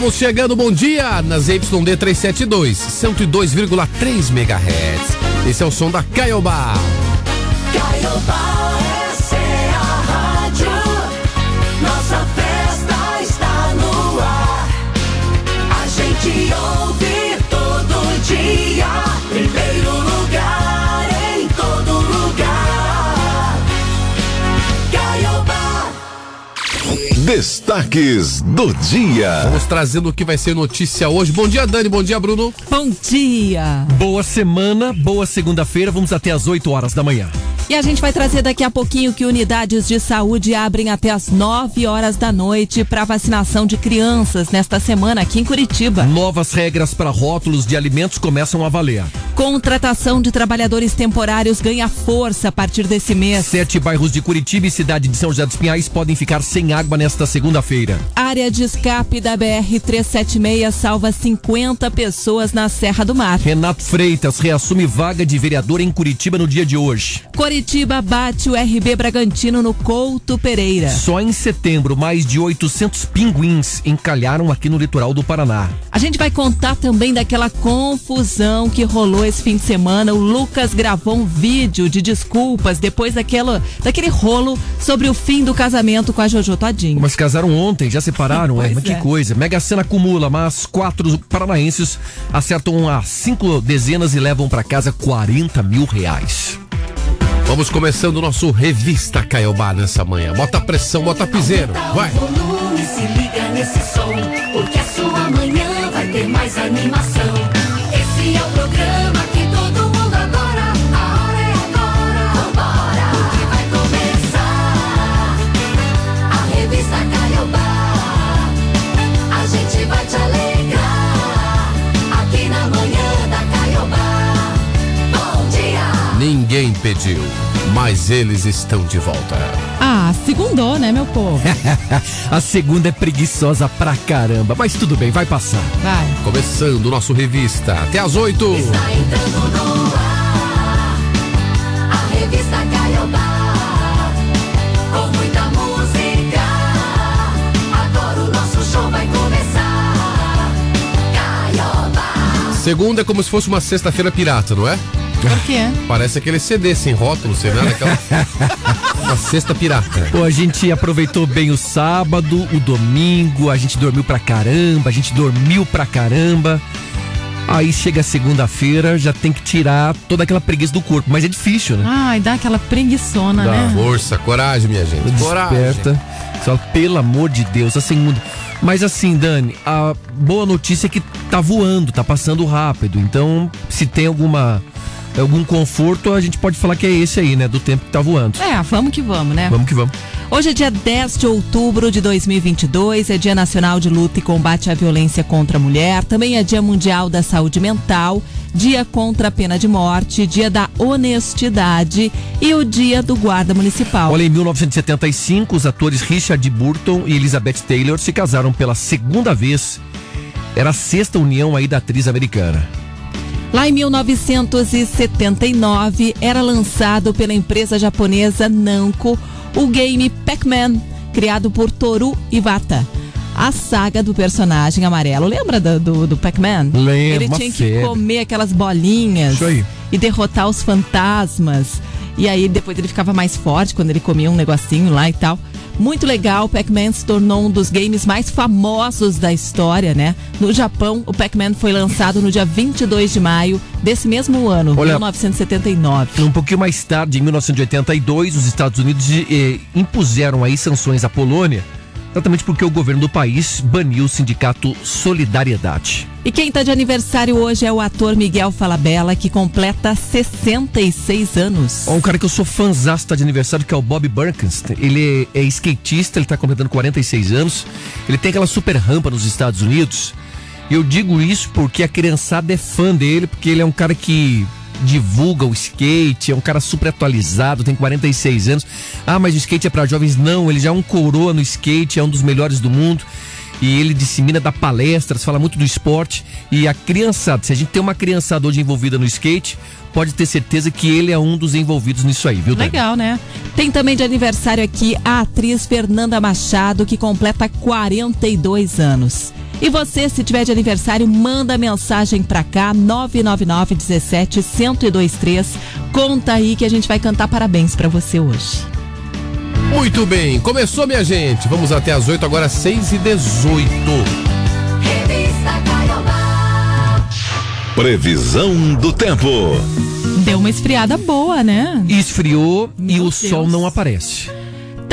estamos chegando, bom dia, nas YD 372, 102,3 MHz. Esse é o som da Caiobá. Destaques do dia. Vamos trazendo o que vai ser notícia hoje. Bom dia, Dani, bom dia, Bruno. Bom dia! Boa semana, boa segunda-feira, vamos até às 8 horas da manhã. E a gente vai trazer daqui a pouquinho que unidades de saúde abrem até às 9 horas da noite para vacinação de crianças nesta semana aqui em Curitiba. Novas regras para rótulos de alimentos começam a valer. Contratação de trabalhadores temporários ganha força a partir desse mês. Sete bairros de Curitiba e cidade de São José dos Pinhais podem ficar sem água nesta segunda-feira. Área de escape da BR-376 salva 50 pessoas na Serra do Mar. Renato Freitas reassume vaga de vereador em Curitiba no dia de hoje. Curitiba bate o RB Bragantino no Couto Pereira. Só em setembro, mais de 800 pinguins encalharam aqui no litoral do Paraná. A gente vai contar também daquela confusão que rolou esse fim de semana. O Lucas gravou um vídeo de desculpas depois daquela, daquele rolo sobre o fim do casamento com a Jojo Todinho. Mas casaram ontem, já separaram, é, mas que é. coisa. Mega Sena acumula, mas quatro paranaenses acertam as cinco dezenas e levam para casa 40 mil reais. Vamos começando o nosso Revista Caiobá nessa manhã. Bota a pressão, bota piseiro. Vai. Volume se liga nesse som, porque a sua manhã vai ter mais animação. Mas eles estão de volta. Ah, segundou, né, meu povo? A segunda é preguiçosa pra caramba, mas tudo bem, vai passar. Vai. Começando o nosso Revista. Até às 8. Está entrando no ar a revista Caiobá com muita música. Agora o nosso show vai começar. Caiobá. Segunda é como se fosse uma sexta-feira pirata, não é? Por quê? Parece aquele CD sem rótulo, vê aquela. uma sexta pirata. Pô, a gente aproveitou bem o sábado, o domingo, a gente dormiu pra caramba, a gente dormiu pra caramba. Aí chega a segunda-feira, já tem que tirar toda aquela preguiça do corpo, mas é difícil, né? Ai, dá aquela preguiçona, Dá né? força, coragem, minha gente. Coragem. Desperta. Só pelo amor de Deus, a segunda. Mas assim, Dani, a boa notícia é que tá voando, tá passando rápido. Então, se tem alguma algum conforto, a gente pode falar que é esse aí, né, do tempo que tá voando. É, vamos que vamos, né? Vamos que vamos. Hoje é dia 10 de outubro de 2022, é Dia Nacional de Luta e Combate à Violência contra a Mulher, também é Dia Mundial da Saúde Mental, Dia contra a Pena de Morte, Dia da Honestidade e o Dia do Guarda Municipal. Olha, em 1975, os atores Richard Burton e Elizabeth Taylor se casaram pela segunda vez. Era a sexta união aí da atriz americana. Lá em 1979, era lançado pela empresa japonesa Namco o game Pac-Man, criado por Toru Iwata. A saga do personagem amarelo. Lembra do, do, do Pac-Man? Lembro, Ele tinha que comer aquelas bolinhas e derrotar os fantasmas. E aí depois ele ficava mais forte quando ele comia um negocinho lá e tal. Muito legal, o Pac-Man se tornou um dos games mais famosos da história, né? No Japão, o Pac-Man foi lançado no dia 22 de maio desse mesmo ano, Olha- 1979. Um pouquinho mais tarde, em 1982, os Estados Unidos eh, impuseram aí sanções à Polônia, exatamente porque o governo do país baniu o sindicato Solidariedade. E quem tá de aniversário hoje é o ator Miguel Falabella, que completa 66 anos. Ó, um cara que eu sou fãzasto tá de aniversário, que é o Bob Burkenstein. Ele é, é skatista, ele tá completando 46 anos. Ele tem aquela super rampa nos Estados Unidos. Eu digo isso porque a criançada é fã dele, porque ele é um cara que divulga o skate, é um cara super atualizado, tem 46 anos. Ah, mas o skate é para jovens? Não, ele já é um coroa no skate, é um dos melhores do mundo. E ele dissemina, dá palestras, fala muito do esporte. E a criançada, se a gente tem uma criançada hoje envolvida no skate, pode ter certeza que ele é um dos envolvidos nisso aí, viu, Dani? Legal, né? Tem também de aniversário aqui a atriz Fernanda Machado, que completa 42 anos. E você, se tiver de aniversário, manda mensagem pra cá, 999 17 1023. Conta aí que a gente vai cantar parabéns pra você hoje. Muito bem, começou minha gente. Vamos até as 8, agora 6 e 18. Revista Caiobá. Previsão do tempo. Deu uma esfriada boa, né? Esfriou e Meu o Deus. sol não aparece.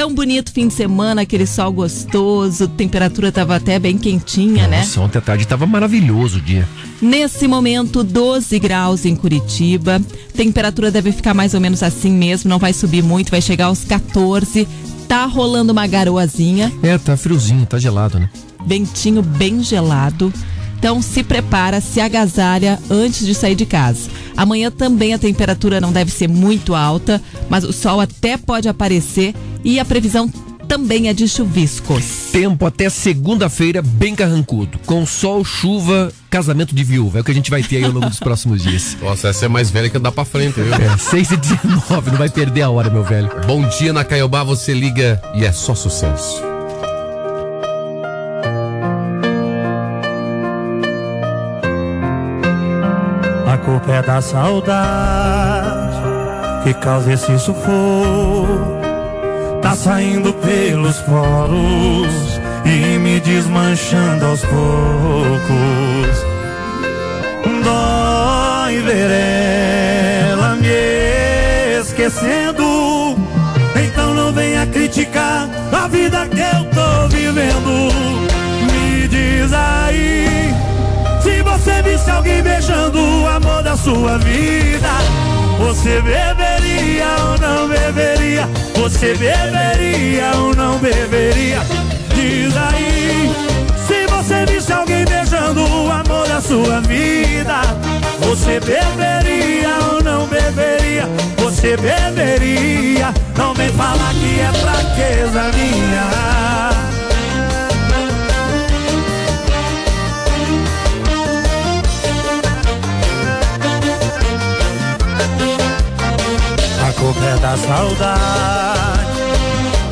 Tão bonito fim de semana, aquele sol gostoso, temperatura tava até bem quentinha, né? Nossa, ontem à tarde estava maravilhoso o dia. Nesse momento, 12 graus em Curitiba. Temperatura deve ficar mais ou menos assim mesmo, não vai subir muito, vai chegar aos 14. Tá rolando uma garoazinha, É, tá friozinho, tá gelado, né? ventinho bem gelado. Então se prepara, se agasalha antes de sair de casa. Amanhã também a temperatura não deve ser muito alta, mas o sol até pode aparecer e a previsão também é de chuviscos. Tempo até segunda-feira bem carrancudo. Com sol, chuva, casamento de viúva. É o que a gente vai ter aí ao longo dos próximos dias. Nossa, essa é mais velha que andar pra frente, viu? É, 6 e 19 não vai perder a hora, meu velho. Bom dia na Caiobá, você liga e é só sucesso. A culpa é da saudade que causa esse sufoco. Tá saindo pelos poros e me desmanchando aos poucos. Dói ver ela me esquecendo. Então não venha criticar a vida que eu tô vivendo. Me diz aí. Se você visse alguém beijando o amor da sua vida, você beberia ou não beberia? Você beberia ou não beberia? Diz aí. Se você visse alguém beijando o amor da sua vida, você beberia ou não beberia? Você beberia? Não vem falar que é fraqueza minha. A culpa é da saudade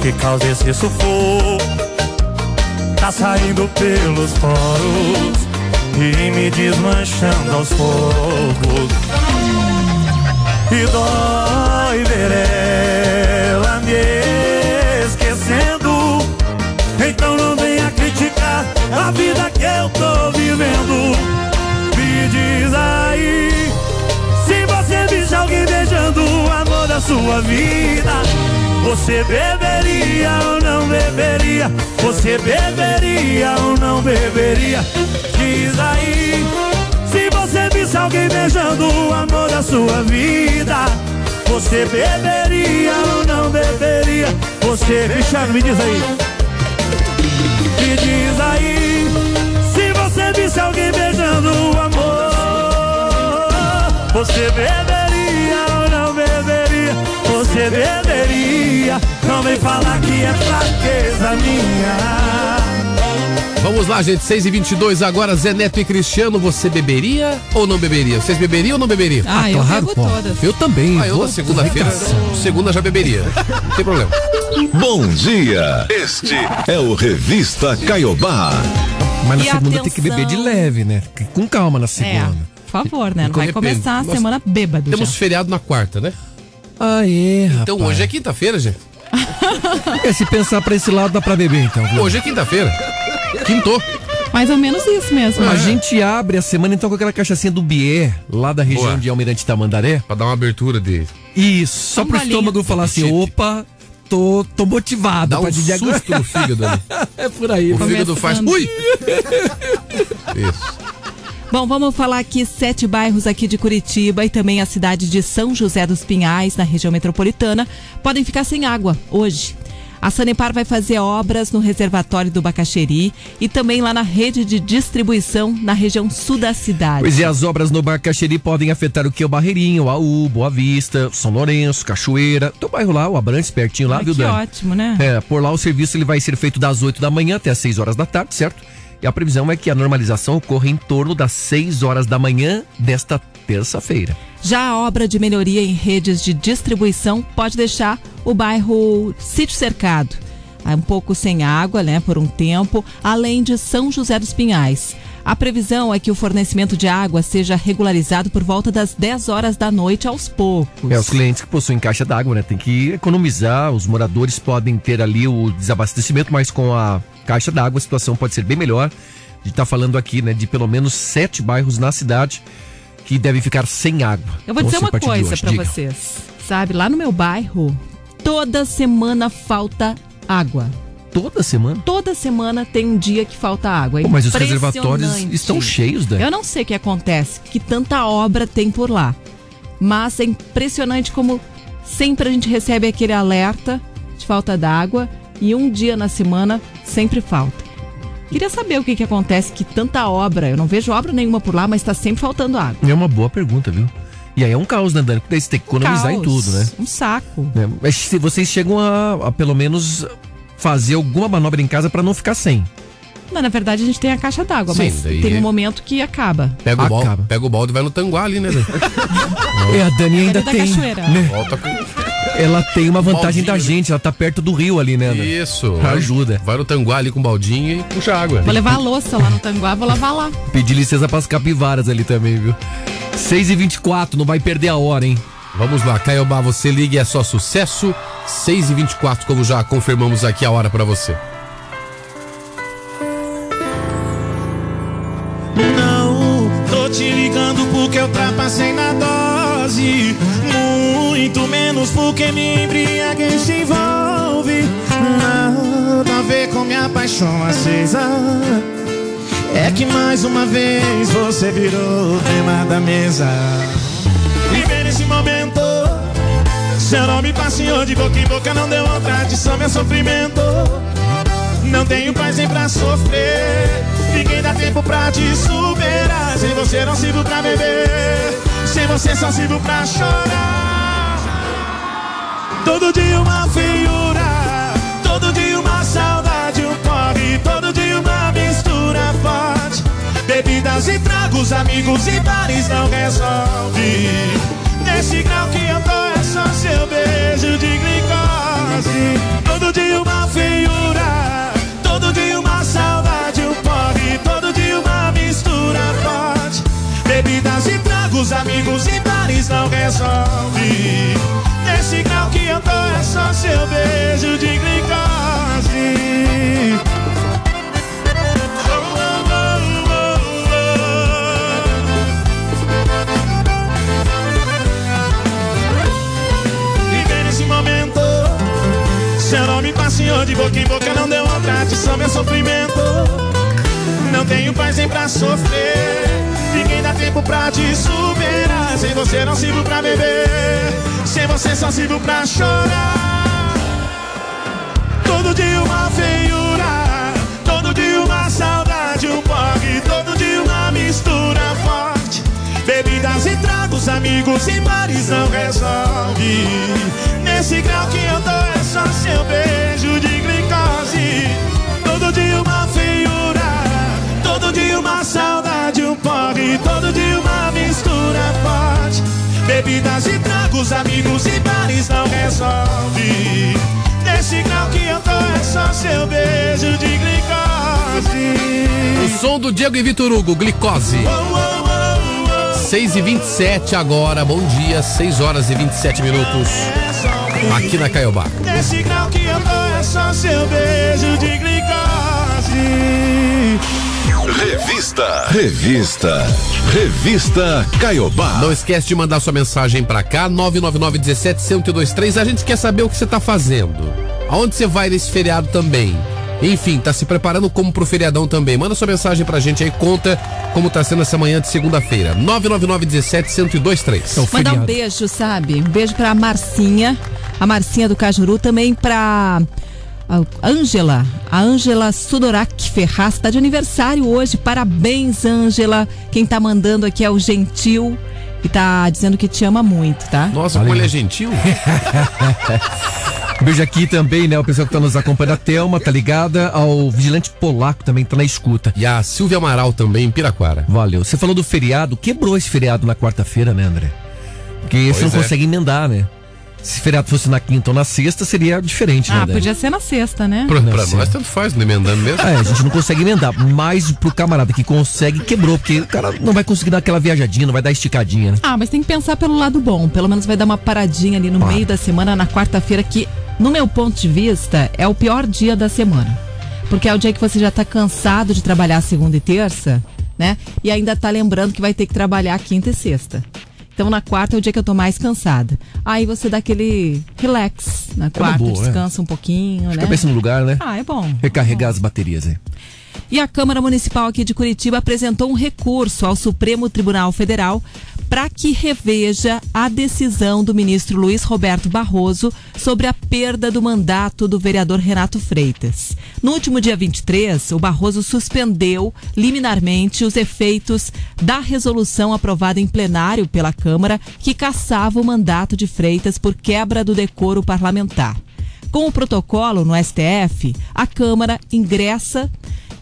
que causa esse sufoco. Tá saindo pelos poros e me desmanchando aos poucos. E dói ver ela me esquecendo. Então não venha criticar a vida que eu tô vivendo. Me diz aí. Se você visse alguém beijando o da sua vida, você beberia ou não beberia? Você beberia ou não beberia? Diz aí. Se você visse alguém beijando o amor da sua vida, você beberia ou não beberia? Você, Cristiano, me diz aí. Me diz aí. Se você visse alguém beijando o amor, você beberia beberia? Você beberia? Não vem falar que é fraqueza minha. Vamos lá, gente, 6 e 22 agora, Zé Neto e Cristiano, você beberia ou não beberia? Vocês beberiam ou não beberiam? Ah, eu claro, bebo pô. todas. Eu também. Ah, eu na segunda-feira, segunda já beberia. Não tem problema. Bom dia. Este é o Revista Caiobá. Mas na E segunda tem que atenção. beber de leve, né? Com calma na É, segunda. por favor, né? Não vai começar a Nós semana bêbado Temos já. feriado na quarta, né? Ah, é, Então hoje é quinta-feira, gente. É, se pensar pra esse lado, dá pra beber então. viu? Hoje é quinta-feira. Quintou. Mais ou menos isso mesmo. A gente abre a semana então com aquela cachaçinha do Bier, lá da região Boa. de Almirante Tamandaré. Pra dar uma abertura de. Isso, só Um pro golinho. estômago falar assim, opa, tô, tô motivado Dá pra um agora. susto no fígado ali. É por aí. O pra- fígado faz. Ui! Isso. Bom, vamos falar aqui sete bairros aqui de Curitiba e também a cidade de São José dos Pinhais, na região metropolitana, podem ficar sem água hoje. A Sanepar vai fazer obras no reservatório do Bacaxeri e também lá na rede de distribuição na região sul da cidade. Pois é, as obras no Barcaxeri podem afetar o que? O Barreirinho, o Aú, Boa Vista, São Lourenço, Cachoeira. Teu bairro lá, o Abrantes, pertinho lá, viu, que Dani? ótimo, né? É, por lá o serviço ele vai ser feito das 8 da manhã até as 6 horas da tarde, certo? E a previsão é que a normalização ocorra em torno das 6 horas da manhã desta terça-feira. Já a obra de melhoria em redes de distribuição pode deixar o bairro Sítio Cercado. um pouco sem água, né, por um tempo, além de São José dos Pinhais. A previsão é que o fornecimento de água seja regularizado por volta das 10 horas da noite aos poucos. É, os clientes que possuem caixa d'água, né? Tem que economizar. Os moradores podem ter ali o desabastecimento, mas com a caixa d'água a situação pode ser bem melhor. A gente tá falando aqui, né, de pelo menos sete bairros na cidade que devem ficar sem água. Eu vou Então, dizer a uma coisa diga. vocês. Sabe, lá no meu bairro, toda semana falta água. Toda semana? Toda semana tem um dia que falta água. É Pô, mas os reservatórios estão cheios, Dani. Eu não sei o que acontece, que tanta obra tem por lá. Mas é impressionante como sempre a gente recebe aquele alerta de falta d'água e um dia na semana sempre falta. Queria saber o que, que acontece, que tanta obra, eu não vejo obra nenhuma por lá, mas está sempre faltando água. É uma boa pergunta, viu? E aí é um caos, né, Dani? Porque daí você tem que economizar em Caos, tudo, né? Um saco. É, Mas se vocês chegam a, a pelo menos fazer alguma manobra em casa pra não ficar sem. Mas na verdade a gente tem a caixa d'água, Sim, mas daí- tem um momento que acaba. Pega o, balde, pega o balde e vai no tanguá ali, né? É, a Dani ainda da tem. cachoeira. né? Volta com. Ela tem uma vantagem Baldinho, da né? gente, ela tá perto do rio ali, né, Dani? Isso. Ajuda. Vai no tanguá ali com o baldinho e puxa água. Vou levar a louça lá no Tanguá, vou lavar lá. Pedir licença pras capivaras ali também, viu? 6 e 24 não vai perder a hora, hein? Vamos lá, Caiobá, você liga e é só sucesso. 6 e 24 como já confirmamos aqui a hora pra você. Não, tô te ligando porque eu trapacei na dose. Muito menos porque me embriaguei se envolve. Nada a ver com minha paixão acesa. É que mais uma vez você virou tema da mesa. Viver nesse momento. Seu nome passeou de boca em boca, não deu outra adição, meu sofrimento. Não tenho paz nem pra sofrer. Ninguém dá tempo pra te superar. Sem você não sirvo pra beber. Sem você só sirvo pra chorar. Todo dia uma feiura. Todo dia uma saudade, um corre. Todo dia uma mistura forte. Bebidas e tragos, amigos e bares não resolve. Nesse grau que eu tô é só seu beijo de glicose. Todo dia uma feiura. Seu beijo de glicose. Viver nesse momento. Seu nome passeou de boca em boca, não deu outra adição, meu sofrimento. Não tenho paz nem pra sofrer. Ninguém dá tempo pra te superar. Sem você não sirvo pra beber. Sem você só sirvo pra chorar. Todo dia uma feiura. Todo dia uma saudade, um porre. Todo dia uma mistura forte. Bebidas e tragos, amigos e bares não resolve. Nesse grau que eu tô é só seu beijo de glicose. Todo dia uma feiura. Todo dia uma saudade, um porre. Todo dia uma mistura forte. Bebidas e tragos, amigos e bares não resolve. Nesse grau que eu é só seu beijo de glicose. O som do Diego e Vitor Hugo, glicose. Oh, oh, oh, oh. 6 e 27 agora, bom dia, 6 horas e 27 minutos. É Aqui na Caiobá. Nesse grau que eu tô é só seu beijo de glicose. Revista. Revista. Revista Caiobá. Não esquece de mandar sua mensagem pra cá, 999-17-1023. A gente quer saber o que você tá fazendo. Aonde você vai nesse feriado também? Enfim, tá se preparando como pro feriadão também. Manda sua mensagem pra gente aí, conta como tá sendo essa manhã de segunda-feira. 999-17-1023. É o Mandar um beijo, sabe? Um beijo pra Marcinha, a Marcinha do Cajuru, também pra a Ângela, a Ângela Sudorak Ferraz, tá de aniversário hoje. Parabéns, Ângela. Quem tá mandando aqui é o Gentil e tá dizendo que te ama muito, tá? Nossa, como ele é gentil. Beijo aqui também, né? O pessoal que tá nos acompanhando, a Thelma, tá ligada? Ao Vigilante Polaco também tá na escuta. E a Silvia Amaral também, em Piraquara. Valeu. Você falou do feriado, quebrou esse feriado na quarta-feira, né, André? Porque você Pois não é. consegue emendar, né? Se feriado fosse na quinta ou na sexta, seria diferente, né? Ah, podia ser na sexta, né? Pra, pra nós tanto faz, não emendando mesmo. É, a gente não consegue emendar, mas pro camarada que consegue, quebrou, porque o cara não vai conseguir dar aquela viajadinha, não vai dar esticadinha, né? Ah, mas tem que pensar pelo lado bom. Pelo menos vai dar uma paradinha ali no meio da semana, na quarta-feira, que, no meu ponto de vista, é o pior dia da semana. Porque é o dia que você já tá cansado de trabalhar segunda e terça, né? E ainda tá lembrando que vai ter que trabalhar quinta e sexta. Então na quarta é o dia que eu tô mais cansada. Aí você dá aquele relax na quarta, boa, é. descansa um pouquinho, né? Cabeça no lugar, né? Ah, é bom. Recarregar as baterias aí. E a Câmara Municipal aqui de Curitiba apresentou um recurso ao Supremo Tribunal Federal para que reveja a decisão do ministro Luiz Roberto Barroso sobre a perda do mandato do vereador Renato Freitas. No último dia 23, o Barroso suspendeu liminarmente os efeitos da resolução aprovada em plenário pela Câmara que cassava o mandato de Freitas por quebra do decoro parlamentar. Com o protocolo no STF, a Câmara ingressa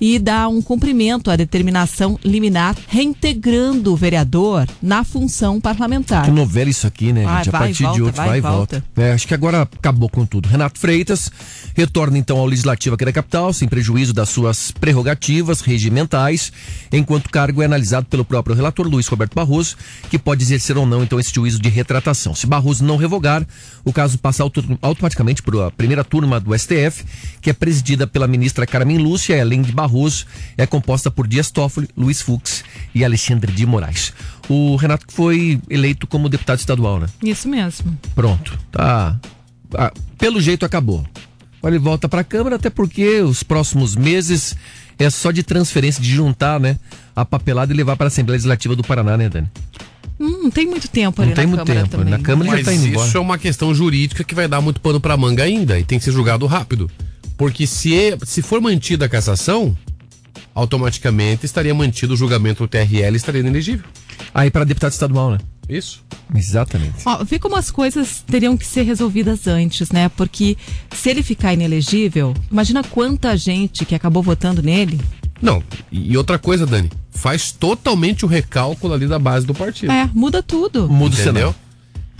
e dá um cumprimento à determinação liminar, reintegrando o vereador na função parlamentar. Que novela isso aqui, né, Vai, gente? A partir volta, de outro vai, vai e volta. É, acho que agora acabou com tudo. Renato Freitas retorna então ao Legislativo aqui da capital, sem prejuízo das suas prerrogativas regimentais, enquanto o cargo é analisado pelo próprio relator Luiz Roberto Barroso, que pode exercer ou não então esse juízo de retratação. Se Barroso não revogar, o caso passa auto- automaticamente para a primeira turma do STF, que é presidida pela ministra Carmen Lúcia, além de Barroso, é composta por Dias Toffoli, Luiz Fux e Alexandre de Moraes. O Renato foi eleito como deputado estadual, né? Isso mesmo. Pronto, tá. Ah, pelo jeito acabou. Agora ele volta pra Câmara, até porque os próximos meses é só de transferência, de juntar, né? A papelada e levar para a Assembleia Legislativa do Paraná, né, Dani? Hum, não tem muito tempo ali Não tem na muito Câmara tempo. também. Na Câmara Mas já tá indo isso embora. é uma questão jurídica que vai dar muito pano pra manga ainda e tem que ser julgado rápido. Porque se, é- se for mantida a cassação, automaticamente estaria mantido o julgamento do TRL e estaria inelegível. Aí para deputado estadual, né? Isso. Exatamente. Ó, vê como as coisas teriam que ser resolvidas antes, né? Porque se ele ficar inelegível, imagina quanta gente que acabou votando nele. Não, e outra coisa, Dani, faz totalmente o recálculo ali da base do partido. É, muda tudo. Muda o Entendeu? cenário.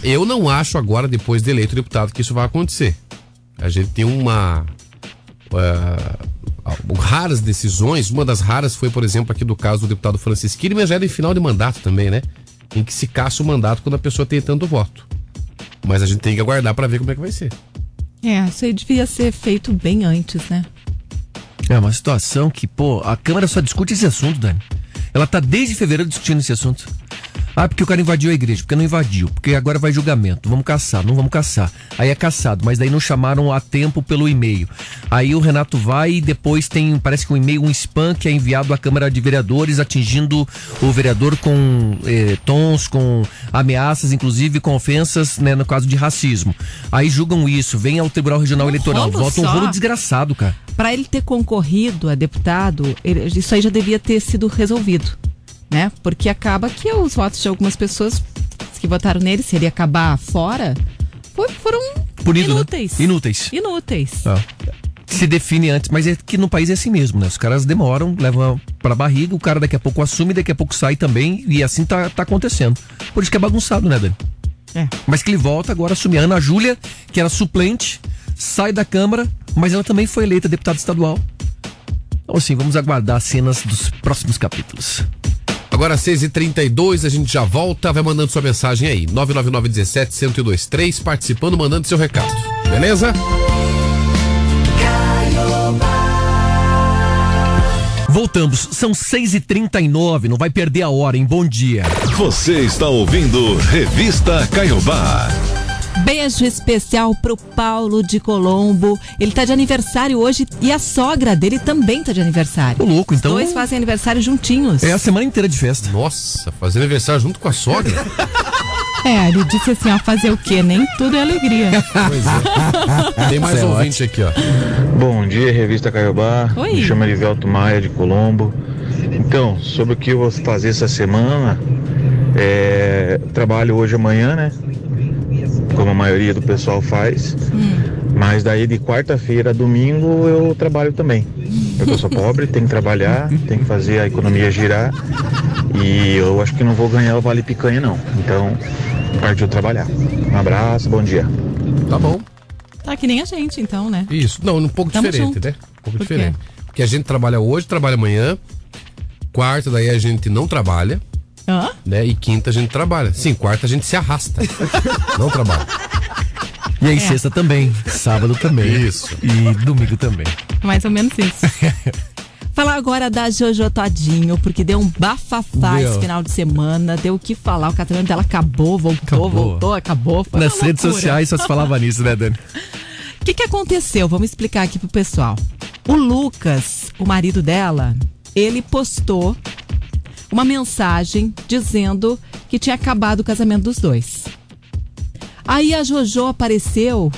Eu não acho agora, depois de eleito deputado, que isso vai acontecer. A gente tem uma. Ah, raras decisões. Uma das raras foi, por exemplo, aqui do caso do deputado Francisquini, mas já era em final de mandato também, né? Em que se caça o mandato quando a pessoa tem tanto voto. Mas a gente tem que aguardar para ver como é que vai ser. É, isso aí devia ser feito bem antes, né? É uma situação que, pô, a Câmara só discute esse assunto, Dani. Ela tá desde fevereiro discutindo esse assunto. Ah, porque o cara invadiu a igreja, porque não invadiu, porque agora vai julgamento, vamos caçar, não vamos caçar. Aí é caçado, mas daí não chamaram a tempo pelo e-mail. Aí o Renato vai e depois tem, parece que um e-mail, um spam que é enviado à Câmara de Vereadores, atingindo o vereador com eh, tons, com ameaças, inclusive com ofensas, né, no caso de racismo. Aí julgam isso, vem ao Tribunal Regional Um Eleitoral, vota um rolo desgraçado, cara. Para ele ter concorrido a deputado, ele- isso aí já devia ter sido resolvido, né? Porque acaba que os votos de algumas pessoas que votaram nele, se ele acabar fora, foram Punido, né? inúteis. Inúteis. Inúteis. Ah. Se define antes, mas é que no país é assim mesmo, né? Os caras demoram, levam pra barriga, o cara daqui a pouco assume, daqui a pouco sai também, e assim tá, tá acontecendo. Por isso que é bagunçado, né, Dani? É. Mas que ele volta agora a assumir. A Ana Júlia, que era suplente, sai da Câmara, mas ela também foi eleita deputada estadual. Então, assim, vamos aguardar as cenas dos próximos capítulos. Agora, 6h32, a gente já volta. Vai mandando sua mensagem aí. 99917-1023, participando, mandando seu recado. Beleza? Voltamos, são 6h39, não vai perder a hora, hein? Bom dia. Você está ouvindo Revista Caiobá. Beijo especial pro Paulo de Colombo. Ele tá de aniversário hoje e a sogra dele também tá de aniversário. Ô, louco, então- Os dois fazem aniversário juntinhos. É a semana inteira de festa. Nossa, fazer aniversário junto com a sogra? É, ele disse assim, ó, fazer o quê? Nem tudo é alegria. pois é. Tem mais Isso é ouvinte aqui, ó. Bom dia, revista Caiobá. Oi. Me chamo Elivelto Maia de Colombo. Então, sobre o que eu vou fazer essa semana, é, trabalho hoje e amanhã, né? Como a maioria do pessoal faz. Mas daí de quarta-feira a domingo eu trabalho também. Porque eu sou pobre, tenho que trabalhar, tenho que fazer a economia girar. E eu acho que não vou ganhar o Vale Picanha não. Então, partiu trabalhar. Um abraço, bom dia. Tá bom. Tá que nem a gente, então, né? Isso. Não, um pouco Tamo diferente, junto. né? Um pouco Por quê? diferente. Porque a gente trabalha hoje, trabalha amanhã. Quarta, daí a gente não trabalha, Hã? né? E quinta a gente trabalha. Sim, quarta a gente se arrasta. não trabalha. E aí, É. sexta também, sábado também. Isso. E domingo também. Mais ou menos isso. Falar agora da Jojo Todinho, porque deu um bafafá Deu. esse final de semana, deu o que falar. O casamento dela acabou, voltou, Acabou. voltou, acabou. Foi Nas redes loucura. sociais só se falava nisso, né, Dani? O que, que aconteceu? Vamos explicar aqui pro pessoal. O Lucas, o marido dela, ele postou uma mensagem dizendo que tinha acabado o casamento dos dois. Aí a Jojo apareceu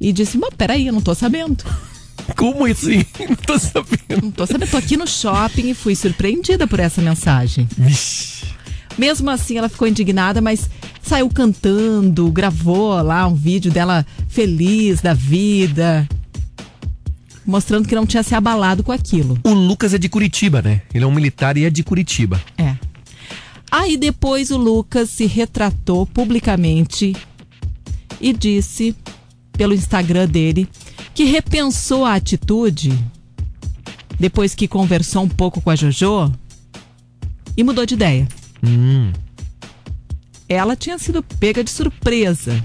e disse: Mas peraí, eu não tô sabendo. Como assim? Não tô sabendo. Não tô sabendo. Tô aqui no shopping e fui surpreendida por essa mensagem. Vixe. Mesmo assim, ela ficou indignada, mas saiu cantando, gravou lá um vídeo dela feliz da vida, mostrando que não tinha se abalado com aquilo. O Lucas é de Curitiba, né? Ele é um militar e é de Curitiba. É. Aí depois o Lucas se retratou publicamente e disse pelo Instagram dele que repensou a atitude depois que conversou um pouco com a Jojo e mudou de ideia. Hum. ela tinha sido pega de surpresa.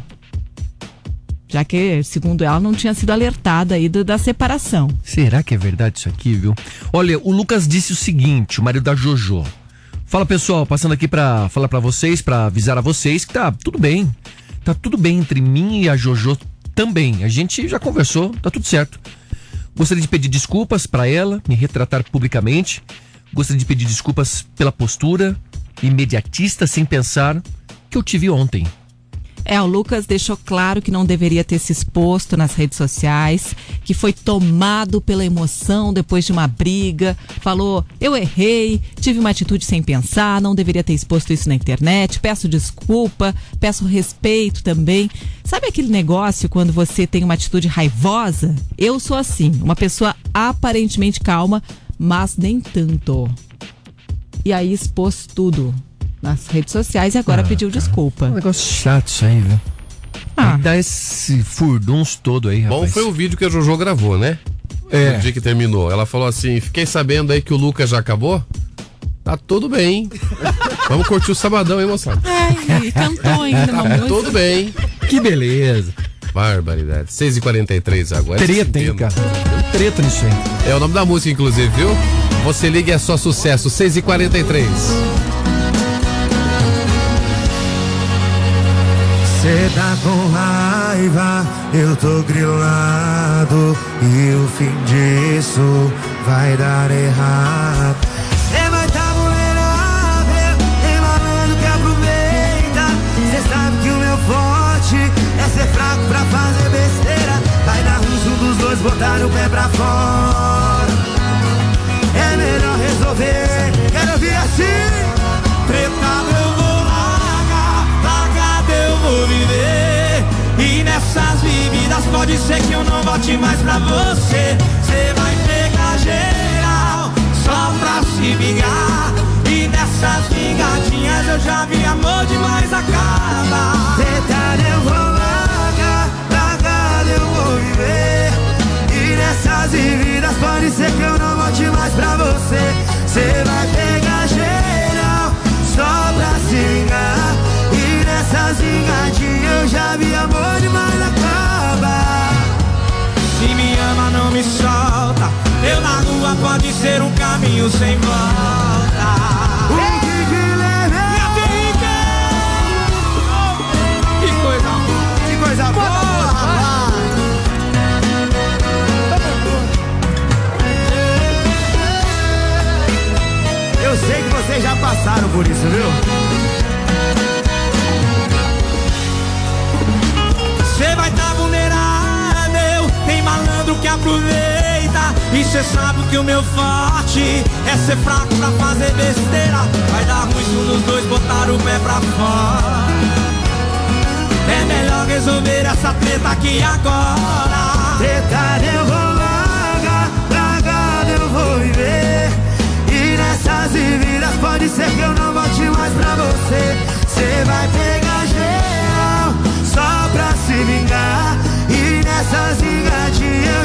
Já que, segundo ela, não tinha sido alertada aí do- da separação. Será que é verdade isso aqui, viu? Olha, o Lucas disse o seguinte, o marido da Jojo. Fala pessoal, passando aqui pra falar pra vocês, pra avisar a vocês que tá tudo bem. Tá tudo bem entre mim e a Jojo também. A gente já conversou, tá tudo certo. Gostaria de pedir desculpas pra ela, me retratar publicamente. Gostaria de pedir desculpas pela postura imediatista, sem pensar, que eu tive ontem. É, o Lucas deixou claro que não deveria ter se exposto nas redes sociais, que foi tomado pela emoção depois de uma briga, falou: eu errei, tive uma atitude sem pensar, não deveria ter exposto isso na internet, peço desculpa, peço respeito também. Sabe aquele negócio quando você tem uma atitude raivosa? Eu sou assim, uma pessoa aparentemente calma, mas nem tanto. E aí expôs tudo nas redes sociais e agora pediu É um desculpa. negócio chato isso aí, viu? Ah. Dá esse furduns todo aí, Bom rapaz. foi o vídeo que a Jojo gravou, né? É. No dia que terminou. Ela falou assim: fiquei sabendo aí que o Lucas já acabou. Tá tudo bem. Vamos curtir o sabadão, hein, moçada? Ai, cantou ainda Tá música. tudo bem. Que beleza. Barbaridade. 6h43 agora. Treta, hein, cara? Treta nisso aí. É o nome da música, inclusive, viu? Você liga é só sucesso. 6h43. Cê tá com raiva, eu tô grilado E o fim disso vai dar errado. Cê vai tá vulnerável, tem malandro que aproveita. Cê sabe que o meu forte é ser fraco pra fazer besteira. Vai dar ruim um dos dois botar o pé pra fora. É melhor resolver, quero ouvir assim viver. E nessas vividas pode ser que eu não volte mais pra você. Cê vai pegar geral, só pra se vingar. E nessas vingadinhas eu já vi amor demais acaba Tretado eu vou largar, largado eu vou viver. E nessas vividas pode ser que eu não volte mais pra você. Cê vai pegar geral só pra se vingar ser um caminho sem volta O que leva Que coisa Que coisa boa Eu sei que vocês já passaram por isso, viu? Você vai tá vulnerável, tem malandro que aproveita. E cê sabe que o meu forte é ser fraco pra fazer besteira. Vai dar ruim se um dos dois botar o pé pra fora. É melhor resolver essa treta aqui agora. Treta eu vou largar, largado eu vou viver. E nessas vividas pode ser que eu não volte mais pra você. Cê vai pegar geral só pra se vingar.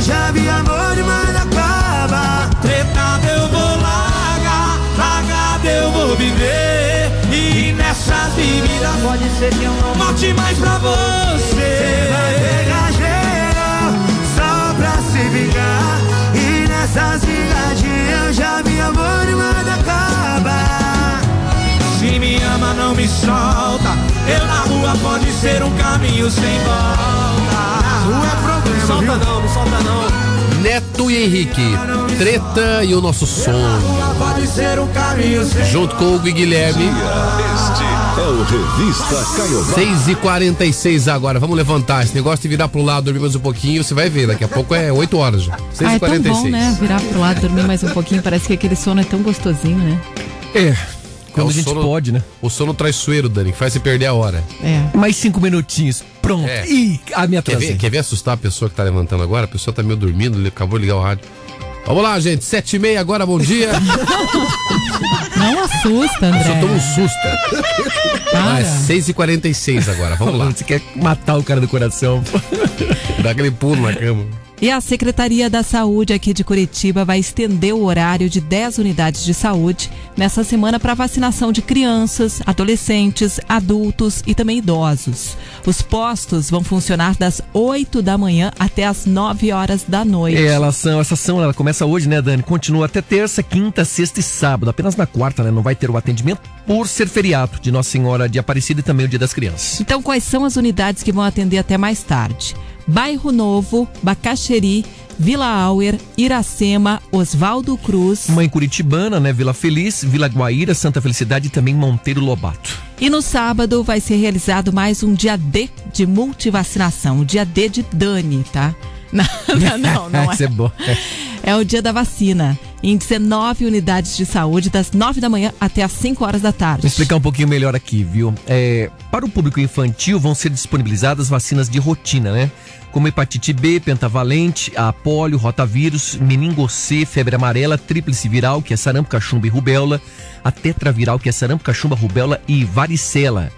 Já vi amor demais acaba. Tretada eu vou largar, largada eu vou viver. E nessas bebidas pode ser que eu não volte mais pra você. Você vai pegar geral só pra se vingar. E nessas vingadinhas eu já vi amor demais acaba. Se me ama, não me solta. Eu na rua pode ser um caminho sem volta. Não é problema, Solta não, não solta não. Neto e Henrique, treta e o nosso sem Junto com o e Guilherme. Este é o Revista Caiobá. 6 e 46 agora. Vamos levantar. Esse negócio de virar pro lado, dormir mais um pouquinho, você vai ver. Daqui a pouco é 8 horas já. 6 Ah, e é tão 46 bom, né? Virar pro lado, dormir mais um pouquinho. Parece que aquele sono é tão gostosinho, né? É, quando É a gente sono- pode, né? O sono traiçoeiro, Dani, que faz você perder a hora. É. Mais cinco minutinhos, pronto. É. Ih, a minha Quer ver, quer ver assustar a pessoa que tá levantando agora? A pessoa tá meio dormindo, acabou de ligar o rádio. Vamos lá, gente. 7 e meia agora, bom dia. Não assusta, André. Só toma um susto. Para. Ah, é 6 e 46 agora. Vamos lá. Você quer matar o cara do coração. Dá aquele pulo na cama. E a Secretaria da Saúde aqui de Curitiba vai estender o horário de 10 unidades de saúde nessa semana para vacinação de crianças, adolescentes, adultos e também idosos. Os postos vão funcionar das 8 da manhã até as 9 horas da noite. É, ela ação, essa ação ela começa hoje, né, Dani? Continua até terça, quinta, sexta e sábado. Apenas na quarta, né? Não vai ter o atendimento por ser feriado de Nossa Senhora de Aparecida e também o Dia das Crianças. Então, quais são as unidades que vão atender até mais tarde? Bairro Novo, Bacaxeri, Vila Auer, Iracema, Oswaldo Cruz. Mãe Curitibana, né? Vila Feliz, Vila Guaíra, Santa Felicidade e também Monteiro Lobato. E no sábado vai ser realizado mais um dia D de multivacinação, o dia D de Dani, tá? Não, não, não, não Isso é. é bom. É o dia da vacina. Em 19 unidades de saúde, das 9 da manhã até as 5 horas da tarde. Vou explicar um pouquinho melhor aqui, viu? É, para o público infantil vão ser disponibilizadas vacinas de rotina, né? Como hepatite B, pentavalente, a polio, rotavírus, meningo febre amarela, tríplice viral, que é sarampo, cachumba e rubéola, a tetraviral, que é sarampo, cachumba, rubéola e varicela.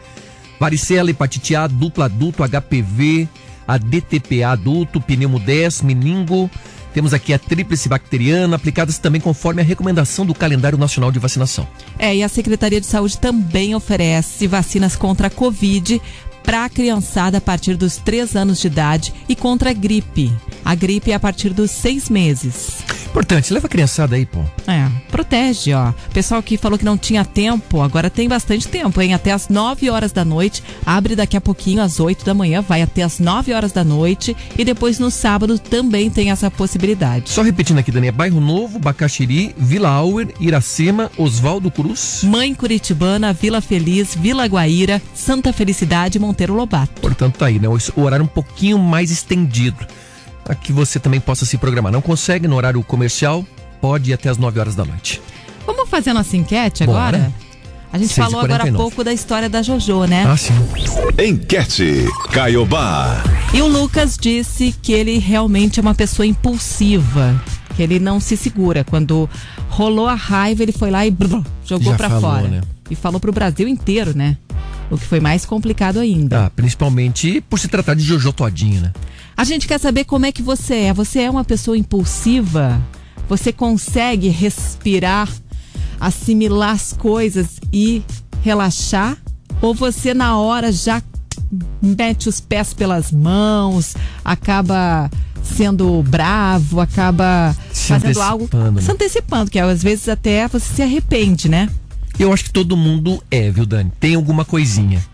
Varicela, hepatite A, dupla adulto, HPV, a DTPA adulto, pneumo 10, meningo. Temos aqui a tríplice bacteriana, aplicadas também conforme a recomendação do calendário nacional de vacinação. É, e a Secretaria de Saúde também oferece vacinas contra a Covid para a criançada a partir dos 3 anos de idade e contra a gripe. A gripe é a partir dos 6 meses. Importante, leva a criançada aí, pô. É, protege, ó. Pessoal que falou que não tinha tempo, agora tem bastante tempo, hein? Até às 9 horas da noite. Abre daqui a pouquinho, às 8 da manhã, vai até às 9 horas da noite. E depois no sábado também tem essa possibilidade. Só repetindo aqui, Dani, é Bairro Novo, Bacaxiri, Vila Auer, Iracema, Oswaldo Cruz. Mãe Curitibana, Vila Feliz, Vila Guaíra, Santa Felicidade e Monteiro Lobato. Portanto, tá aí, né? O horário um pouquinho mais estendido. Para que você também possa se programar. Não consegue no horário comercial, pode ir até as 9 horas da noite. Vamos fazer a nossa enquete Bora. agora? A gente 6h49. falou agora há pouco da história da JoJo, né? Ah, sim. Enquete Caiobá. E o Lucas disse que ele realmente é uma pessoa impulsiva. Que ele não se segura. Quando rolou a raiva, ele foi lá e brrr, jogou Já pra falou, fora. né? E falou pro Brasil inteiro, né? O que foi mais complicado ainda. Ah, principalmente por se tratar de Jojo Todinho, né? A gente quer saber como é que você é. Você é uma pessoa impulsiva? Você consegue respirar, assimilar as coisas e relaxar? Ou você na hora já mete os pés pelas mãos, acaba sendo bravo, acaba Se fazendo algo antecipando, né? se antecipando, que às vezes até você se arrepende, né? Eu acho que todo mundo é, viu, Dani? Tem alguma coisinha.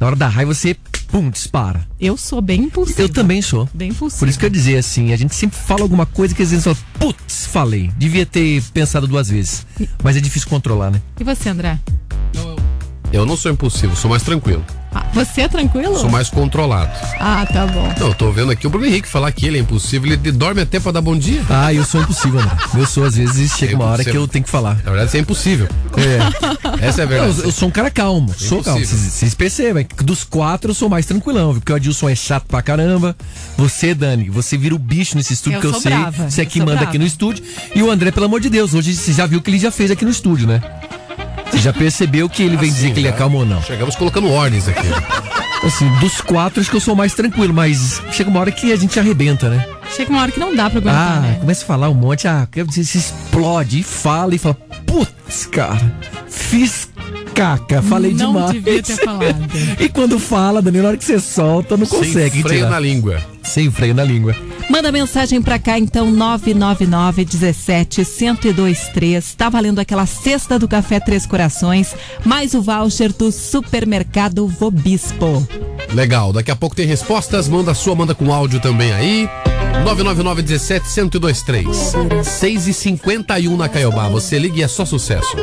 Na hora da raiva você, pum, dispara. Eu sou bem impulsiva. Eu também sou. Bem impulsiva. Por isso que eu ia dizer assim, a gente sempre fala alguma coisa que às vezes fala, putz, falei. Devia ter pensado duas vezes. Mas é difícil controlar, né? E você, André? Eu não sou impulsivo, sou mais tranquilo. Ah, você é tranquilo? Sou mais controlado. Ah, tá bom. Não, eu tô vendo aqui o Bruno Henrique falar que ele é impulsivo, ele dorme até pra dar bom dia. Ah, eu sou impossível, André. Eu sou, às vezes, chega uma hora que eu tenho que falar. Na verdade, isso é impossível. É. Essa é a Eu, verdade. eu sou um cara calmo, sou calmo. Impossível. Vocês percebem que dos quatro eu sou mais tranquilão, viu? porque o Adilson é chato pra caramba. Você, Dani, você vira o bicho nesse estúdio Eu que eu sei. brava, Você é eu que manda brava. aqui no estúdio. E o André, pelo amor de Deus, hoje você já viu o que ele já fez aqui no estúdio, né? Você já percebeu que ele vem dizer Assim, que ele é né? calmo ou não. Chegamos colocando ordens aqui. Assim, dos quatro acho que eu sou mais tranquilo, mas chega uma hora que a gente arrebenta, né? Chega uma hora que não dá pra aguentar, Ah, né? começa a falar um monte, ah, quer dizer, se explode e fala e fala, putz, cara, fiz caca, falei não demais. devia ter falado. E quando fala, Danilo, na hora que você solta, não consegue Sem freio tirar. na língua. Sem freio na língua. Manda mensagem pra cá, então, 999 17 1023. Tá valendo aquela cesta do Café Três Corações, mais o voucher do Supermercado Vobispo. Legal, daqui a pouco tem respostas. Manda a sua, manda com áudio também aí. 999 17 1023. 6 e 51 na Caiobá. Você liga e é só sucesso.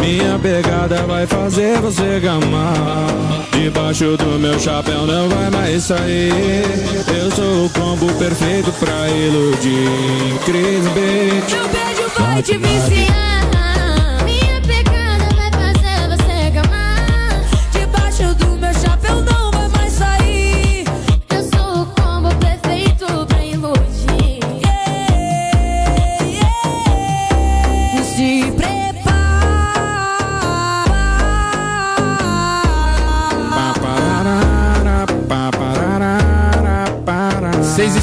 Minha pegada vai fazer você gamar. Debaixo do meu chapéu não vai mais sair. Eu sou o combo perfeito pra iludir. Cris. Meu beijo vai te viciar.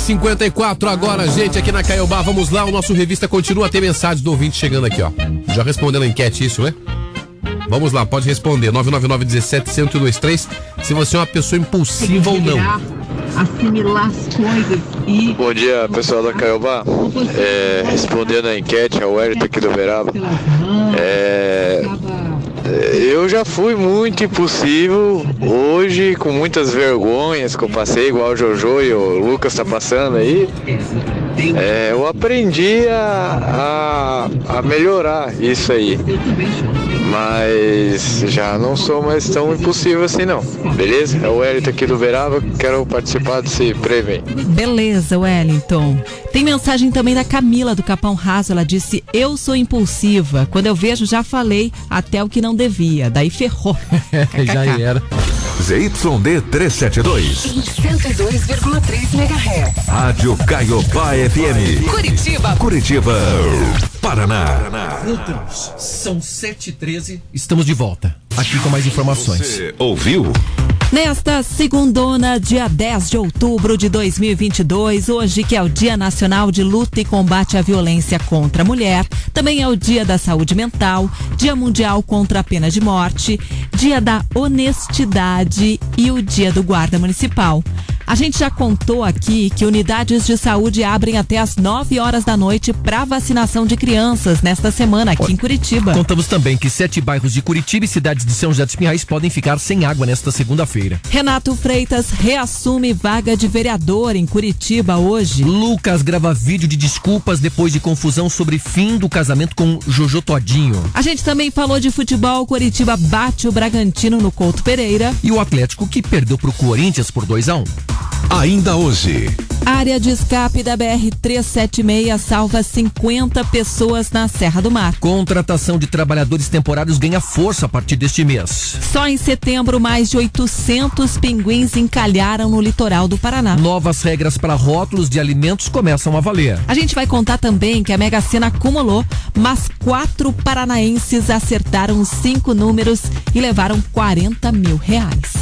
54 agora, gente, aqui na Caiobá. Vamos lá, o nosso revista continua a ter mensagens do ouvinte chegando aqui, ó. Já respondendo a enquete, isso, né? Vamos lá, pode responder. 999 17 1023 se você é uma pessoa impulsiva ou não. assimilar as coisas e Bom dia, pessoal da Caiobá. É, respondendo a enquete, ao Wellington aqui do Veraba. É, eu já fui muito impulsivo. Hoje, com muitas vergonhas que eu passei, igual o Jojo e o Lucas tá passando aí. É, eu aprendi a, a, a melhorar isso aí. Mas já não sou mais tão impulsivo assim não. Beleza? É o Wellington aqui do Veraba. Quero participar desse prêmio aí. Beleza, Wellington. Tem mensagem também da Camila do Capão Raso. Ela disse: Eu sou impulsiva. Quando eu vejo, já falei até o que não devia. Daí ferrou. Já era. ZYD 372. 102,3 MHz. Rádio Caiobá FM. Curitiba. Curitiba. Paraná. Deus, são 7h13. Estamos de volta. Aqui com mais informações. Você ouviu? Nesta segundona, dia 10 de outubro de 2022, hoje que é o Dia Nacional de Luta e Combate à Violência contra a Mulher, também é o Dia da Saúde Mental, Dia Mundial contra a Pena de Morte, Dia da Honestidade e o Dia do Guarda Municipal. A gente já contou aqui que unidades de saúde abrem até às 9 horas da noite para vacinação de crianças nesta semana aqui em Curitiba. Contamos também que sete bairros de Curitiba e cidades de São José dos Pinhais podem ficar sem água nesta segunda-feira. Renato Freitas reassume vaga de vereador em Curitiba hoje. Lucas grava vídeo de desculpas depois de confusão sobre fim do casamento com Jojo Todinho. A gente também falou de futebol. Curitiba bate o Bragantino no Couto Pereira. E o Atlético que perdeu pro Corinthians por 2 a 1 Ainda hoje. Área de escape da BR-376 salva 50 pessoas na Serra do Mar. Contratação de trabalhadores temporários ganha força a partir deste mês. Só em setembro, mais de 800 pinguins encalharam no litoral do Paraná. Novas regras para rótulos de alimentos começam a valer. A gente vai contar também que a Mega Sena acumulou, mas quatro paranaenses acertaram os cinco números e levaram 40 mil reais.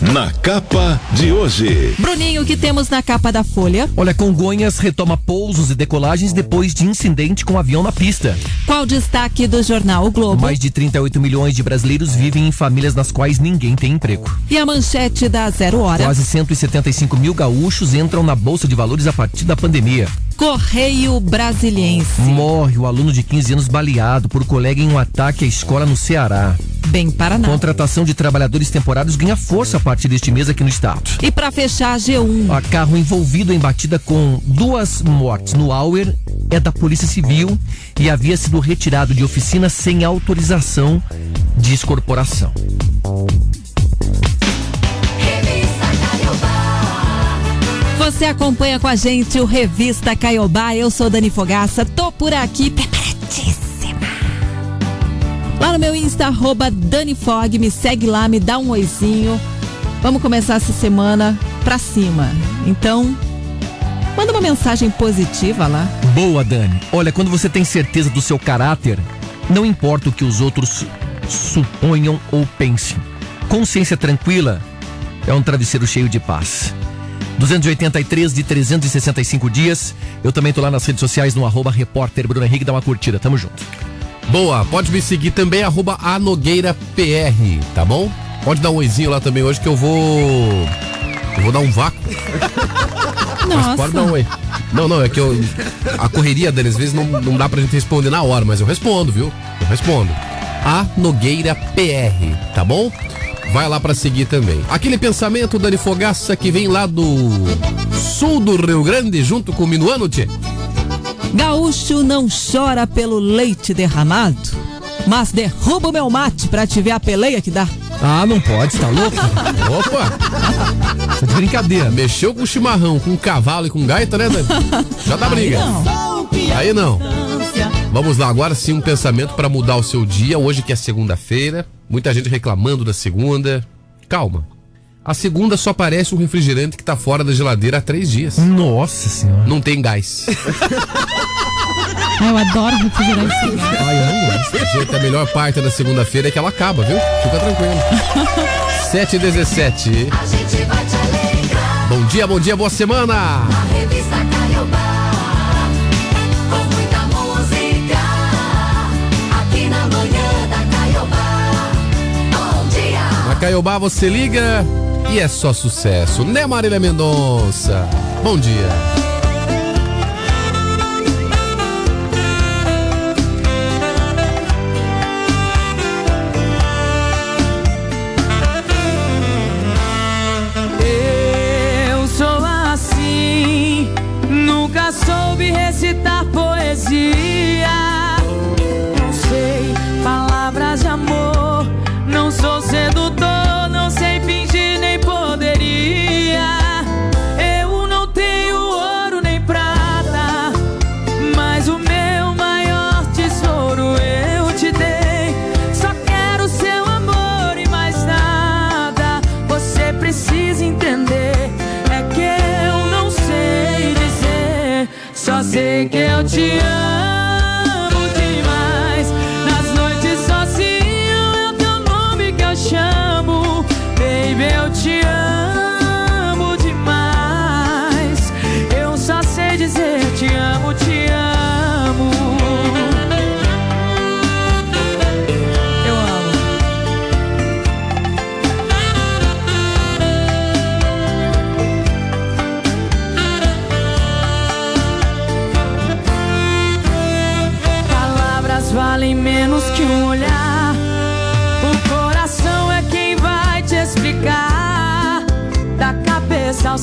Na capa de hoje. Bruninho, o que temos na capa da Folha? Olha, Congonhas retoma pousos e decolagens depois de incidente com avião na pista. Qual o destaque do jornal O Globo? Mais de 38 milhões de brasileiros vivem em famílias nas quais ninguém tem emprego. E a manchete da Zero Hora? Quase 175 mil gaúchos entram na Bolsa de Valores a partir da pandemia. Correio Brasiliense. Morre o aluno de 15 anos baleado por colega em um ataque à escola no Ceará. Bem Paraná. Contratação de trabalhadores temporários ganha força partir deste mês aqui no estado. E para fechar, a G1. A carro envolvido em batida com duas mortes no Auer é da Polícia Civil e havia sido retirado de oficina sem autorização de excorporação. Você acompanha com a gente o Revista Caiobá. Eu sou Dani Fogaça, tô por aqui preparadíssima. Lá no meu Insta, arroba Dani Fog, me segue lá, me dá um oizinho. Vamos começar essa semana pra cima. Então, manda uma mensagem positiva lá. Boa, Dani. Olha, quando você tem certeza do seu caráter, não importa o que os outros suponham ou pensem. Consciência tranquila é um travesseiro cheio de paz. 283 de 365 dias. Eu também tô lá nas redes sociais no arroba repórter Bruno Henrique, dá uma curtida, tamo junto. Boa, pode me seguir também, arroba anogueirapr, tá bom? Pode dar um oizinho lá também hoje que eu vou. Eu vou dar um vácuo. Mas pode dar um oi. Não, não, é que eu. A correria, Dani, às vezes não, não dá pra gente responder na hora, mas eu respondo, viu? Eu respondo. A Nogueira PR, tá bom? Vai lá pra seguir também. Aquele pensamento, Dani Fogaça, que vem lá do sul do Rio Grande, junto com o Minuano, tchê. Gaúcho não chora pelo leite derramado, mas derruba o meu mate pra te ver a peleia que dá. Ah, não pode, tá louco? Opa! Tá de brincadeira. Mexeu com chimarrão, com cavalo e com gaita, né, Dani? Já dá briga. Aí não. Vamos lá, agora sim um pensamento para mudar o seu dia. Hoje que é segunda-feira, muita gente reclamando da segunda. Calma. A segunda só parece um refrigerante que tá fora da geladeira há três dias. Nossa senhora. Não tem gás. Eu adoro refrigerante sem gás. Ai, eu não a melhor parte da segunda-feira é que ela acaba, viu? Fica tranquilo. 7 e 17 A gente vai te alegrar. Bom dia, bom dia, boa semana. A revista Caiobá. Com muita música. Aqui na manhã da Caiobá. Bom dia. Na Caiobá você liga e é só sucesso, né, Marília Mendonça? Bom dia. Te amo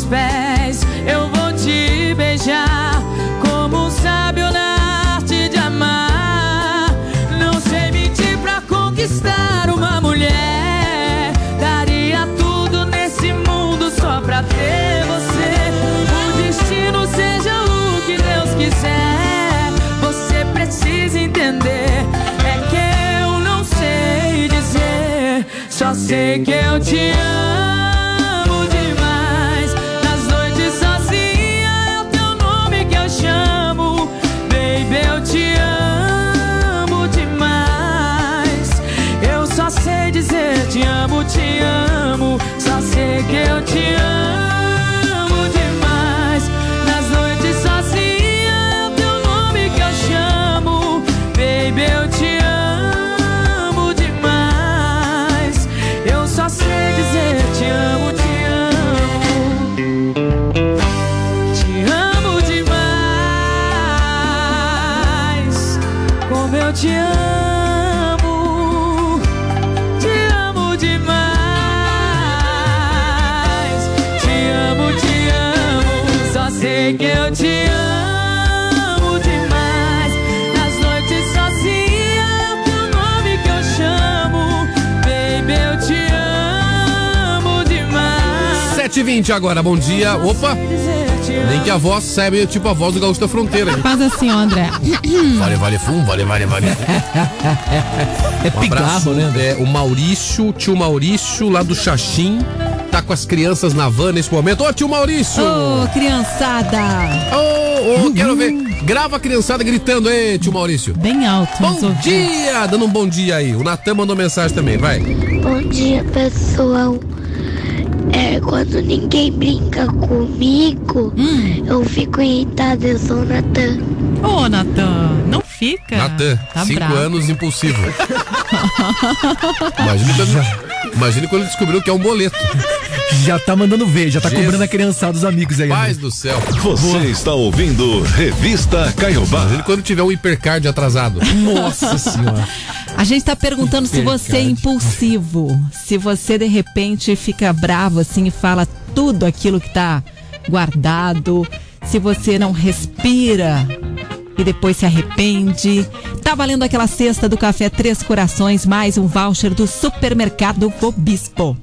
pés, eu vou te beijar. Como um sábio na arte de amar. Não sei mentir pra conquistar uma mulher. Daria tudo nesse mundo só pra ter você. O destino seja o que Deus quiser. Você precisa entender. É que eu não sei dizer. Só sei que eu te amo sei demais. 7h20 agora, bom dia. Opa! Nem que a voz saiba tipo a voz do Gaúcho da Fronteira. hein? Faz assim, ó, André. Vale, vale, fum, vale, vale, vale. É Um abraço, né? É, o Maurício, tio Maurício, lá do Xaxim, tá com as crianças na van nesse momento. Ô, tio Maurício! Ô, criançada! Ô, ô, quero ver. Grava a criançada gritando, ei, tio Maurício. Bem alto. Bom dia! Dando um bom dia aí. O Natan mandou mensagem também, vai. Bom dia, pessoal. É, quando ninguém brinca comigo, eu fico irritada, eu sou o Natan. Ô, Natan, não fica. Natan, Tá cinco bravo. anos, impulsivo. Imagina quando, imagina quando ele descobriu que é um boleto. Já tá mandando ver, já tá Jesus. cobrando a criançada dos amigos aí. Paz do céu. Você está ouvindo Revista Caiobá. Imagina quando tiver um hipercard atrasado. Nossa senhora. A gente tá perguntando se você é impulsivo, se você de repente fica bravo assim e fala tudo aquilo que tá guardado, se você não respira e depois se arrepende. Tá valendo aquela cesta do café Três Corações mais um voucher do supermercado Vobispo.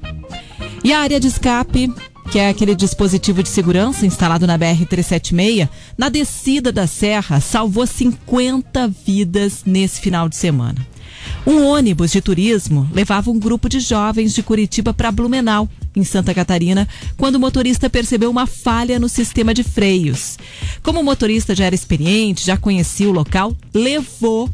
E a área de escape, que é aquele dispositivo de segurança instalado na BR-376, na descida da serra, salvou 50 vidas nesse final de semana. Um ônibus de turismo levava um grupo de jovens de Curitiba para Blumenau, em Santa Catarina, quando o motorista percebeu uma falha no sistema de freios. Como o motorista já era experiente, já conhecia o local, levou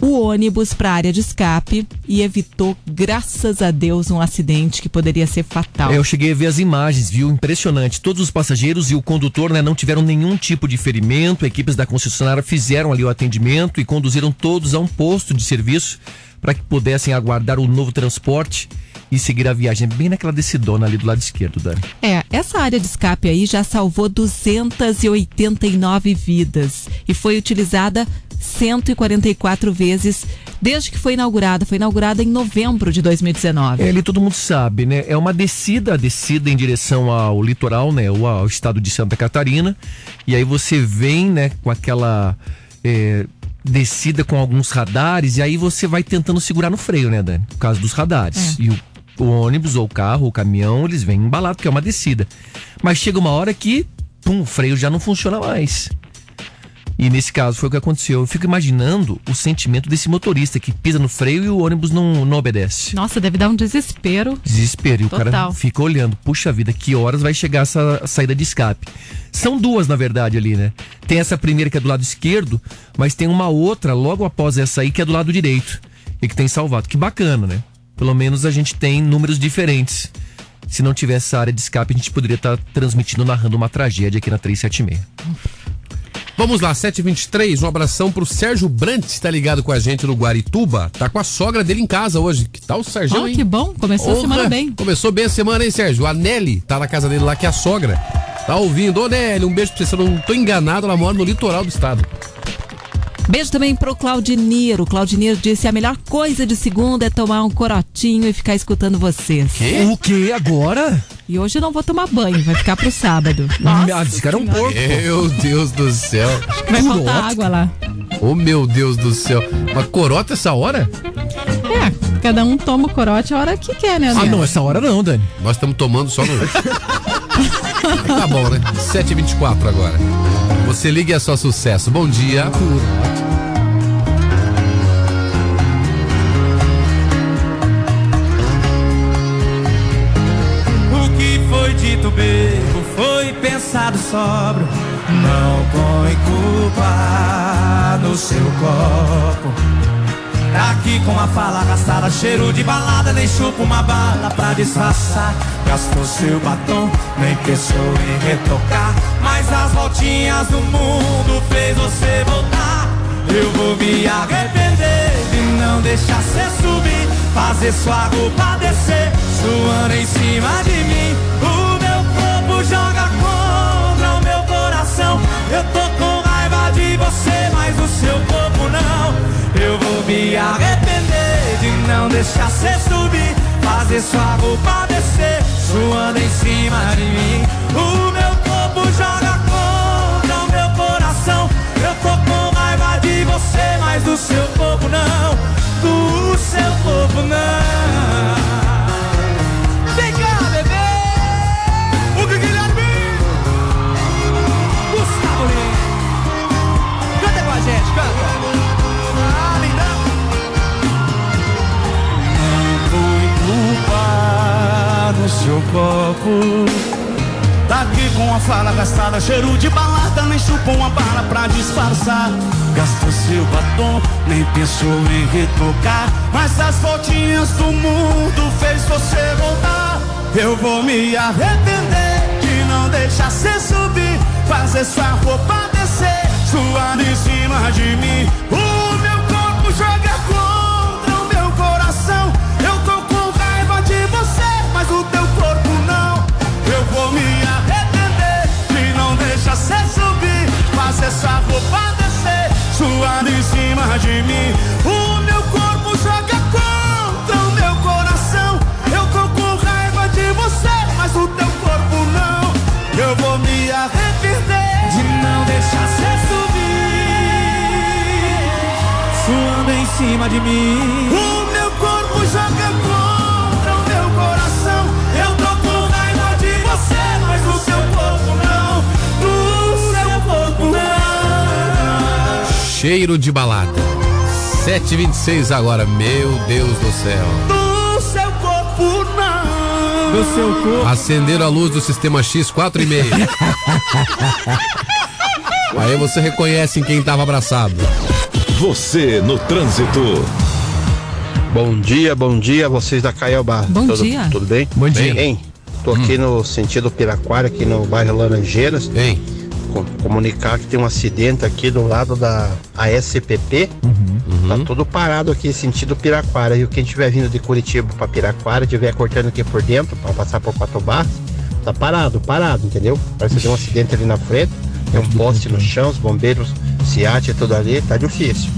o ônibus para a área de escape e evitou, graças a Deus, um acidente que poderia ser fatal. É, eu cheguei a ver as imagens, viu? Impressionante. Todos os passageiros e o condutor né, não tiveram nenhum tipo de ferimento. Equipes da concessionária fizeram ali o atendimento e conduziram todos a um posto de serviço para que pudessem aguardar o novo transporte e seguir a viagem. Bem naquela decidona ali do lado esquerdo, Dani. É, essa área de escape aí já salvou 289 vidas e foi utilizada 144 vezes desde que foi inaugurada. Foi inaugurada em novembro de 2019. É, ali todo mundo sabe, né? É uma descida, a descida em direção ao litoral, né? Ou ao estado de Santa Catarina. E aí você vem, né, com aquela é, descida com alguns radares, e aí você vai tentando segurar no freio, né, Dani? Por causa dos radares. E o, o ônibus, ou o carro, ou o caminhão, eles vêm embalados, porque é uma descida. Mas chega uma hora que, pum, o freio já não funciona mais. E nesse caso foi o que aconteceu. Eu fico imaginando o sentimento desse motorista que pisa no freio e o ônibus não, não obedece. Nossa, deve dar um desespero. Desespero. E o cara Total. fica olhando, puxa vida, que horas vai chegar essa saída de escape? São duas, na verdade, ali, né? Tem essa primeira que é do lado esquerdo, mas tem uma outra logo após essa aí que é do lado direito. E que tem salvado. Que bacana, né? Pelo menos a gente tem números diferentes. Se não tivesse essa área de escape, a gente poderia estar transmitindo, narrando uma tragédia aqui na 376. Vamos lá, 7h23, um abração pro Sérgio Brandt, tá ligado com a gente no Guarituba. Tá com a sogra dele em casa hoje. Que tal o Sérgio, Oh, hein? que bom, começou a semana bem. Começou bem a semana, hein, Sérgio? A Nelly tá na casa dele lá, que é a sogra. Tá ouvindo? Ô, Nelly, um beijo pra você. Se eu não tô enganado, ela mora no litoral do estado. Beijo também pro Claudiniro. O Claudiniro disse: a melhor coisa de segunda é tomar um corotinho e ficar escutando vocês. O que agora? E hoje eu não vou tomar banho, vai ficar pro sábado. Ah, esse cara é um porco. Meu Deus do céu. Vai faltar água lá. Oh, meu Deus do céu. Uma corota essa hora? É, cada um toma o corote a hora que quer, né? Ah, André? não, essa hora não, Dani. Nós estamos tomando só no. tá bom, né? 7h24 agora. Você liga e é só sucesso. Bom dia. O pensado sóbrio. Não põe culpa no seu copo. Aqui com a fala gastada, cheiro de balada, nem chupa uma bala pra disfarçar. Gastou seu batom, nem pensou em retocar. Mas as voltinhas do mundo fez você voltar. Eu vou me arrepender de não deixar você subir. Fazer sua roupa descer, suando em cima de mim. Eu tô com raiva de você, mas o seu corpo não. Eu vou me arrepender de não deixar você subir. Fazer sua roupa descer, suando em cima de mim. O meu corpo joga contra o meu coração. Eu tô com raiva de você, mas do seu corpo não. Do seu corpo não. Seu copo. Tá aqui com a fala gastada, cheiro de balada, nem chupou uma bala pra disfarçar. Gastou seu batom, nem pensou em retocar. Mas as voltinhas do mundo fez você voltar. Eu vou me arrepender de não deixar você subir, fazer sua roupa descer, suar em cima de mim. Você subir, fazer sua roupa descer, suar em cima de mim. O meu corpo joga contra o meu coração. Eu tô com raiva de você, mas o teu corpo não. Eu vou me arrepender de não deixar você subir, suando em cima de mim. Cheiro de balada. 7h26 agora. Meu Deus do céu. Do seu corpo não. Do seu corpo. Acenderam a luz do sistema X 4 e meia. Aí você reconhece em quem estava abraçado. Você no trânsito. Bom dia, bom dia, vocês da Caiobá. Bom tudo, dia. Tudo bem? Bom dia. Hum. Bem, tô aqui no sentido Piraquara, aqui no bairro Laranjeiras. Hein? Com- comunicar que tem um acidente aqui do lado da ASPP. Uhum. Tá tudo parado aqui, sentido Piraquara. E quem estiver vindo de Curitiba pra Piraquara, estiver cortando aqui por dentro, pra passar por Quatro Barras, tá parado, parado, entendeu? Parece que tem um acidente ali na frente. Tem um poste no chão, os bombeiros, SIAT e tudo ali, tá difícil.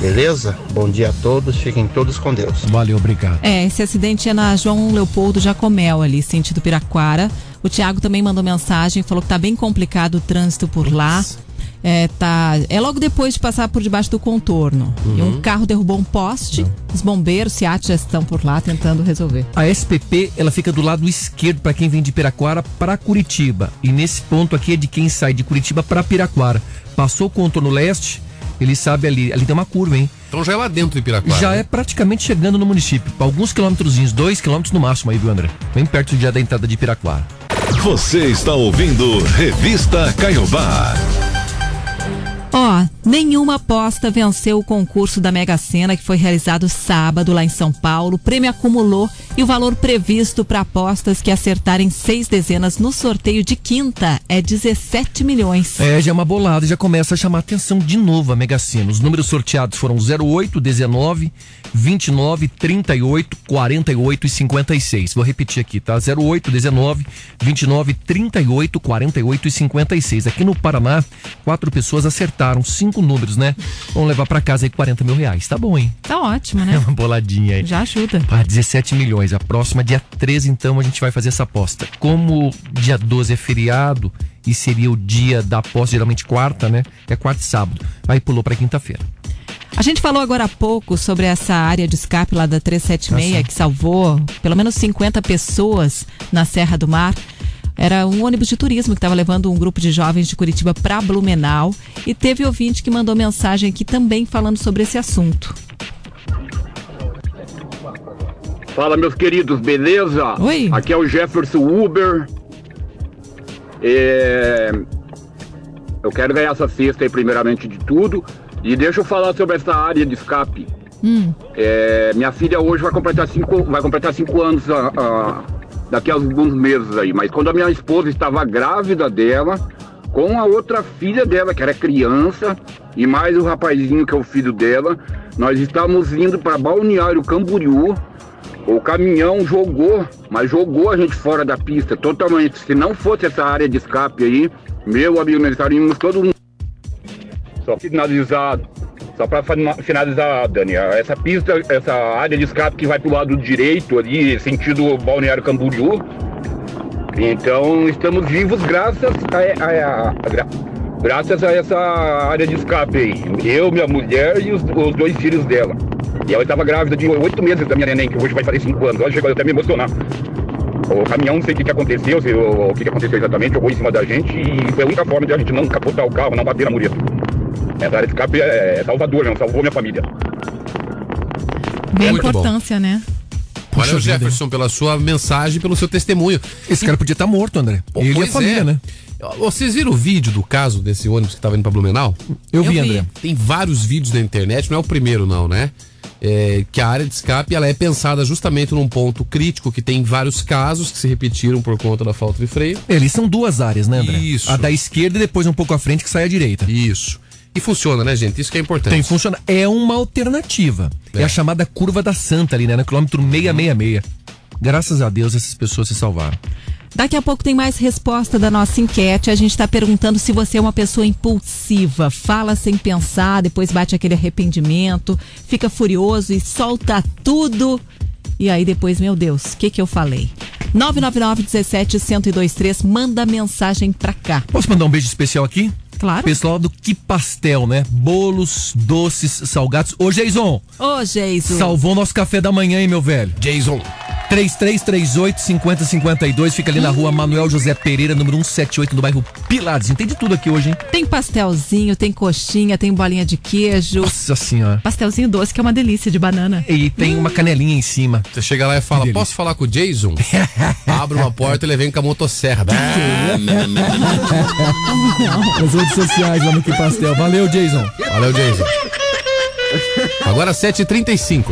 Beleza? Bom dia a todos, fiquem todos com Deus. Valeu, obrigado. É, esse acidente é na João Leopoldo Jacomel, ali, sentido Piraquara. O Thiago também mandou mensagem, falou que tá bem complicado o trânsito por lá. É, tá, é logo depois de passar por debaixo do contorno. E um carro derrubou um poste. Os bombeiros, SIAT já estão por lá tentando resolver. A SPP, ela fica do lado esquerdo para quem vem de Piraquara para Curitiba. E nesse ponto aqui é de quem sai de Curitiba para Piraquara. Passou o contorno leste, ele sabe ali, ali tem uma curva, hein? Então já é lá dentro de Piraquara. Já né? é praticamente chegando no município. Alguns quilômetrozinhos, dois quilômetros no máximo aí, viu, André? Bem perto já da entrada de Piraquara. Você está ouvindo Revista Caiobá. Ó, nenhuma aposta venceu o concurso da Mega Sena que foi realizado sábado lá em São Paulo. O prêmio acumulou e o valor previsto para apostas que acertarem seis dezenas no sorteio de quinta é 17 milhões. É, já é uma bolada, já começa a chamar atenção de novo a Mega Sena. Os números sorteados foram 08, 19, 29, 38, 48 e 56. Vou repetir aqui, tá? 08, 19, 29, 38, 48 e 56. Aqui no Paraná, quatro pessoas acertaram. Cinco com números, né? Vamos levar pra casa aí 40 mil reais. Tá bom, hein? Tá ótimo, É né? uma boladinha aí. Já ajuda. Ah, 17 milhões. A próxima, dia 13, então, a gente vai fazer essa aposta. Como dia 12 é feriado e seria o dia da aposta, geralmente quarta, né? É quarta e sábado. Aí pulou pra quinta-feira. A gente falou agora há pouco sobre essa área de escape lá da 376 Ah, sim. que salvou pelo menos 50 pessoas na Serra do Mar. Era um ônibus de turismo que estava levando um grupo de jovens de Curitiba para Blumenau e teve ouvinte que mandou mensagem aqui também falando sobre esse assunto. Fala, meus queridos, beleza? Oi. Aqui é o Jefferson Uber. É, Eu quero ganhar essa cesta aí, primeiramente de tudo. E deixa eu falar sobre essa área de escape. Hum. É, Minha filha hoje vai completar cinco, vai completar cinco anos ah, daqui a alguns meses aí. Mas quando a minha esposa estava grávida dela, com a outra filha dela, que era criança, e mais o rapazinho que é o filho dela, nós estávamos indo para Balneário Camboriú. O caminhão jogou, mas jogou a gente fora da pista totalmente. Se não fosse essa área de escape aí, meu amigo, nós estaríamos todo mundo. Só finalizado. Só para finalizar, Dani, essa pista, essa área de escape que vai pro lado direito ali, sentido Balneário Camboriú. Então estamos vivos graças a, a- a- a- gra- graças a essa área de escape aí. Eu, minha mulher e os, os dois filhos dela. E ela estava grávida de oito meses da minha neném, que hoje vai fazer cinco anos. Ela chegou até me emocionar. O caminhão, não sei o que, que aconteceu, se, o, o que, que aconteceu exatamente, jogou em cima da gente e foi a única forma de a gente não capotar o carro, não bater na mureta. Essa área de escape é, é salvador, não, salvou minha família. Muito bom. importância, né? Valeu, Jefferson, pela sua mensagem, pelo seu testemunho. Esse cara podia estar morto, André. Ele e a pois família, é. né? Vocês viram o vídeo do caso desse ônibus que tava indo pra Blumenau? Eu vi, Eu vi. André. Tem vários vídeos na internet, não é o primeiro não, né? É, que a área de escape ela é pensada justamente num ponto crítico que tem vários casos que se repetiram por conta da falta de freio. Eles são duas áreas, né, André? Isso. A da esquerda e depois um pouco à frente que sai à direita. Isso. E funciona, né, gente? Isso que é importante. Tem funciona. É uma alternativa. É. a chamada curva da Santa ali, né? No quilômetro 666. Graças a Deus essas pessoas se salvaram. Daqui a pouco tem mais resposta da nossa enquete. A gente está perguntando se você é uma pessoa impulsiva, fala sem pensar, depois bate aquele arrependimento, fica furioso e solta tudo. E aí depois, meu Deus, o que que eu falei? 999 17 1023, manda mensagem pra cá. Posso mandar um beijo especial aqui? Claro. Pessoal do Que Pastel, né? Bolos, doces, salgados. Ô, Jason! Ô, Jesus. Salvou nosso café da manhã, hein, meu velho? Jason. 3338 5052 fica ali na rua Manuel José Pereira, número 178, no bairro Pilares. Tem de tudo aqui hoje, hein? Tem pastelzinho, tem coxinha, tem bolinha de queijo. Nossa senhora. Pastelzinho doce, que é uma delícia de banana. E tem uma canelinha em cima. Você chega lá e fala, posso falar com o Jason? Abre uma porta e ele vem com a motosserra. Nas redes sociais lá no Que Pastel. Valeu, Jason. Valeu, Jason. Agora 7h35.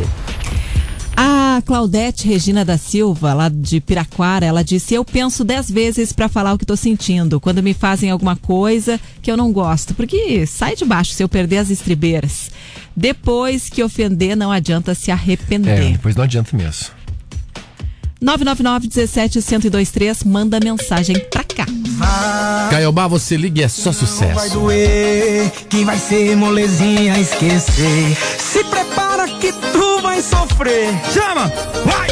A Claudete Regina da Silva, lá de Piraquara, ela disse: Eu penso dez vezes pra falar o que tô sentindo quando me fazem alguma coisa que eu não gosto, porque sai de baixo se eu perder as estribeiras. Depois que ofender, não adianta se É, arrepender. depois não adianta mesmo. 999 17 1023, manda mensagem pra cá. Caiobá, você liga e é só Vai sucesso. doer, que vai ser molezinha esquecer. Se prepara que tu vai sofrer. Chama, vai!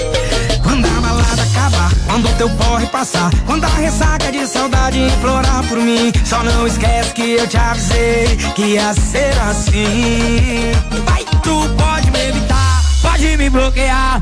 Quando a balada acabar, quando o teu porre passar, quando a ressaca de saudade implorar por mim, só não esquece que eu te avisei que ia ser assim. Vai, tu pode me evitar, pode me bloquear,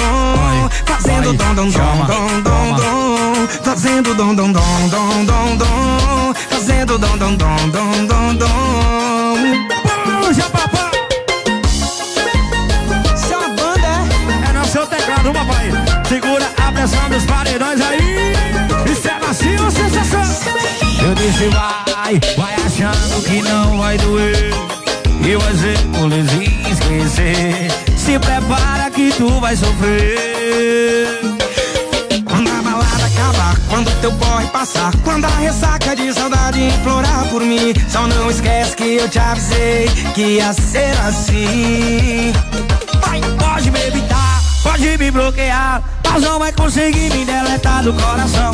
fazendo dom dom dom dom dom dom, fazendo dom dom dom dom dom dom, fazendo dom dom dom dom dom dom. Puxa papai. É uma banda, é? É no seu teclado, papai. Segura a pressão dos paredões aí. Isso é macio sensação? Eu disse vai, vai achando que não vai doer. E vai ser molezinha esquecer. Que tu vai sofrer. Quando a balada acabar, quando teu porre passar, quando a ressaca de saudade implorar por mim, só não esquece que eu te avisei que ia ser assim. Vai, pode me evitar, pode me bloquear, mas não vai conseguir me deletar do coração.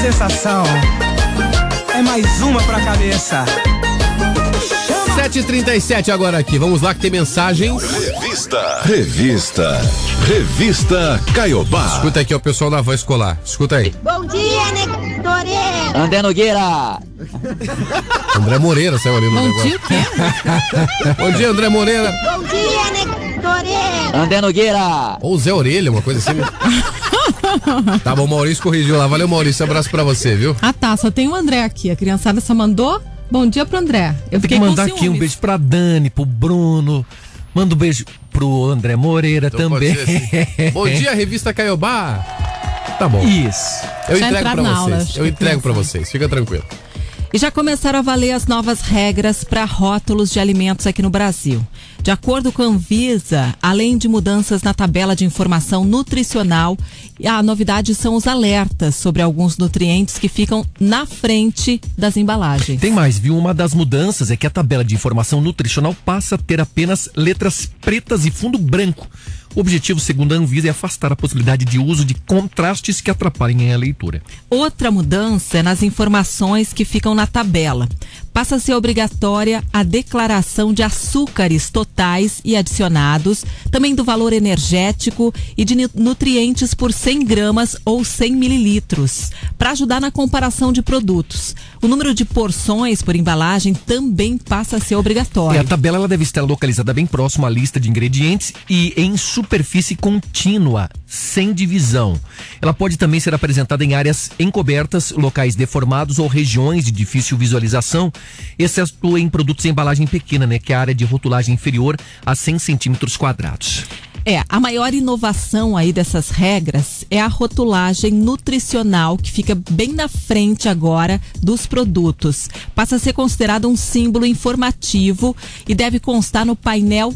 Sensação. É mais uma pra cabeça. 7h37 agora aqui. Vamos lá que tem mensagens. Revista. Revista. Revista Caiobá. Escuta aqui, o pessoal da voz escolar. Escuta aí. Bom dia, Nectoreira. André Nogueira. André Moreira saiu ali no Bom negócio. dia, Bom dia, André Moreira. Bom dia, Nectoreira. André Nogueira. Ou Zé Orelha, uma coisa assim. tá bom, Maurício corrigiu lá. Valeu, Maurício. Abraço pra você, viu? Ah tá, só tem o André aqui. A criançada só mandou bom dia pro André. Eu Tem fiquei que mandar com aqui um beijo pra Dani, pro Bruno. Manda um beijo pro André Moreira Então também. pode ser assim. Bom dia, revista Caiobá. Tá bom. Isso. Eu Já entrego pra vocês. aula, Eu entrego pra criança. vocês. Fica tranquilo. E já começaram a valer as novas regras para rótulos de alimentos aqui no Brasil. De acordo com a Anvisa, além de mudanças na tabela de informação nutricional, a novidade são os alertas sobre alguns nutrientes que ficam na frente das embalagens. Tem mais, viu? Uma das mudanças é que a tabela de informação nutricional passa a ter apenas letras pretas e fundo branco. O objetivo, segundo a Anvisa, é afastar a possibilidade de uso de contrastes que atrapalhem a leitura. Outra mudança é nas informações que ficam na tabela. Passa a ser obrigatória a declaração de açúcares totais e adicionados, também do valor energético e de nu- nutrientes por 100 gramas ou 100 mililitros, para ajudar na comparação de produtos. O número de porções por embalagem também passa a ser obrigatório. a tabela ela deve estar localizada bem próximo à lista de ingredientes e em superfície contínua, sem divisão. Ela pode também ser apresentada em áreas encobertas, locais deformados ou regiões de difícil visualização, exceto em produtos em embalagem pequena, né, que é a área de rotulagem inferior a 100 centímetros quadrados. É, a maior inovação aí dessas regras é a rotulagem nutricional, que fica bem na frente agora dos produtos. Passa a ser considerado um símbolo informativo e deve constar no painel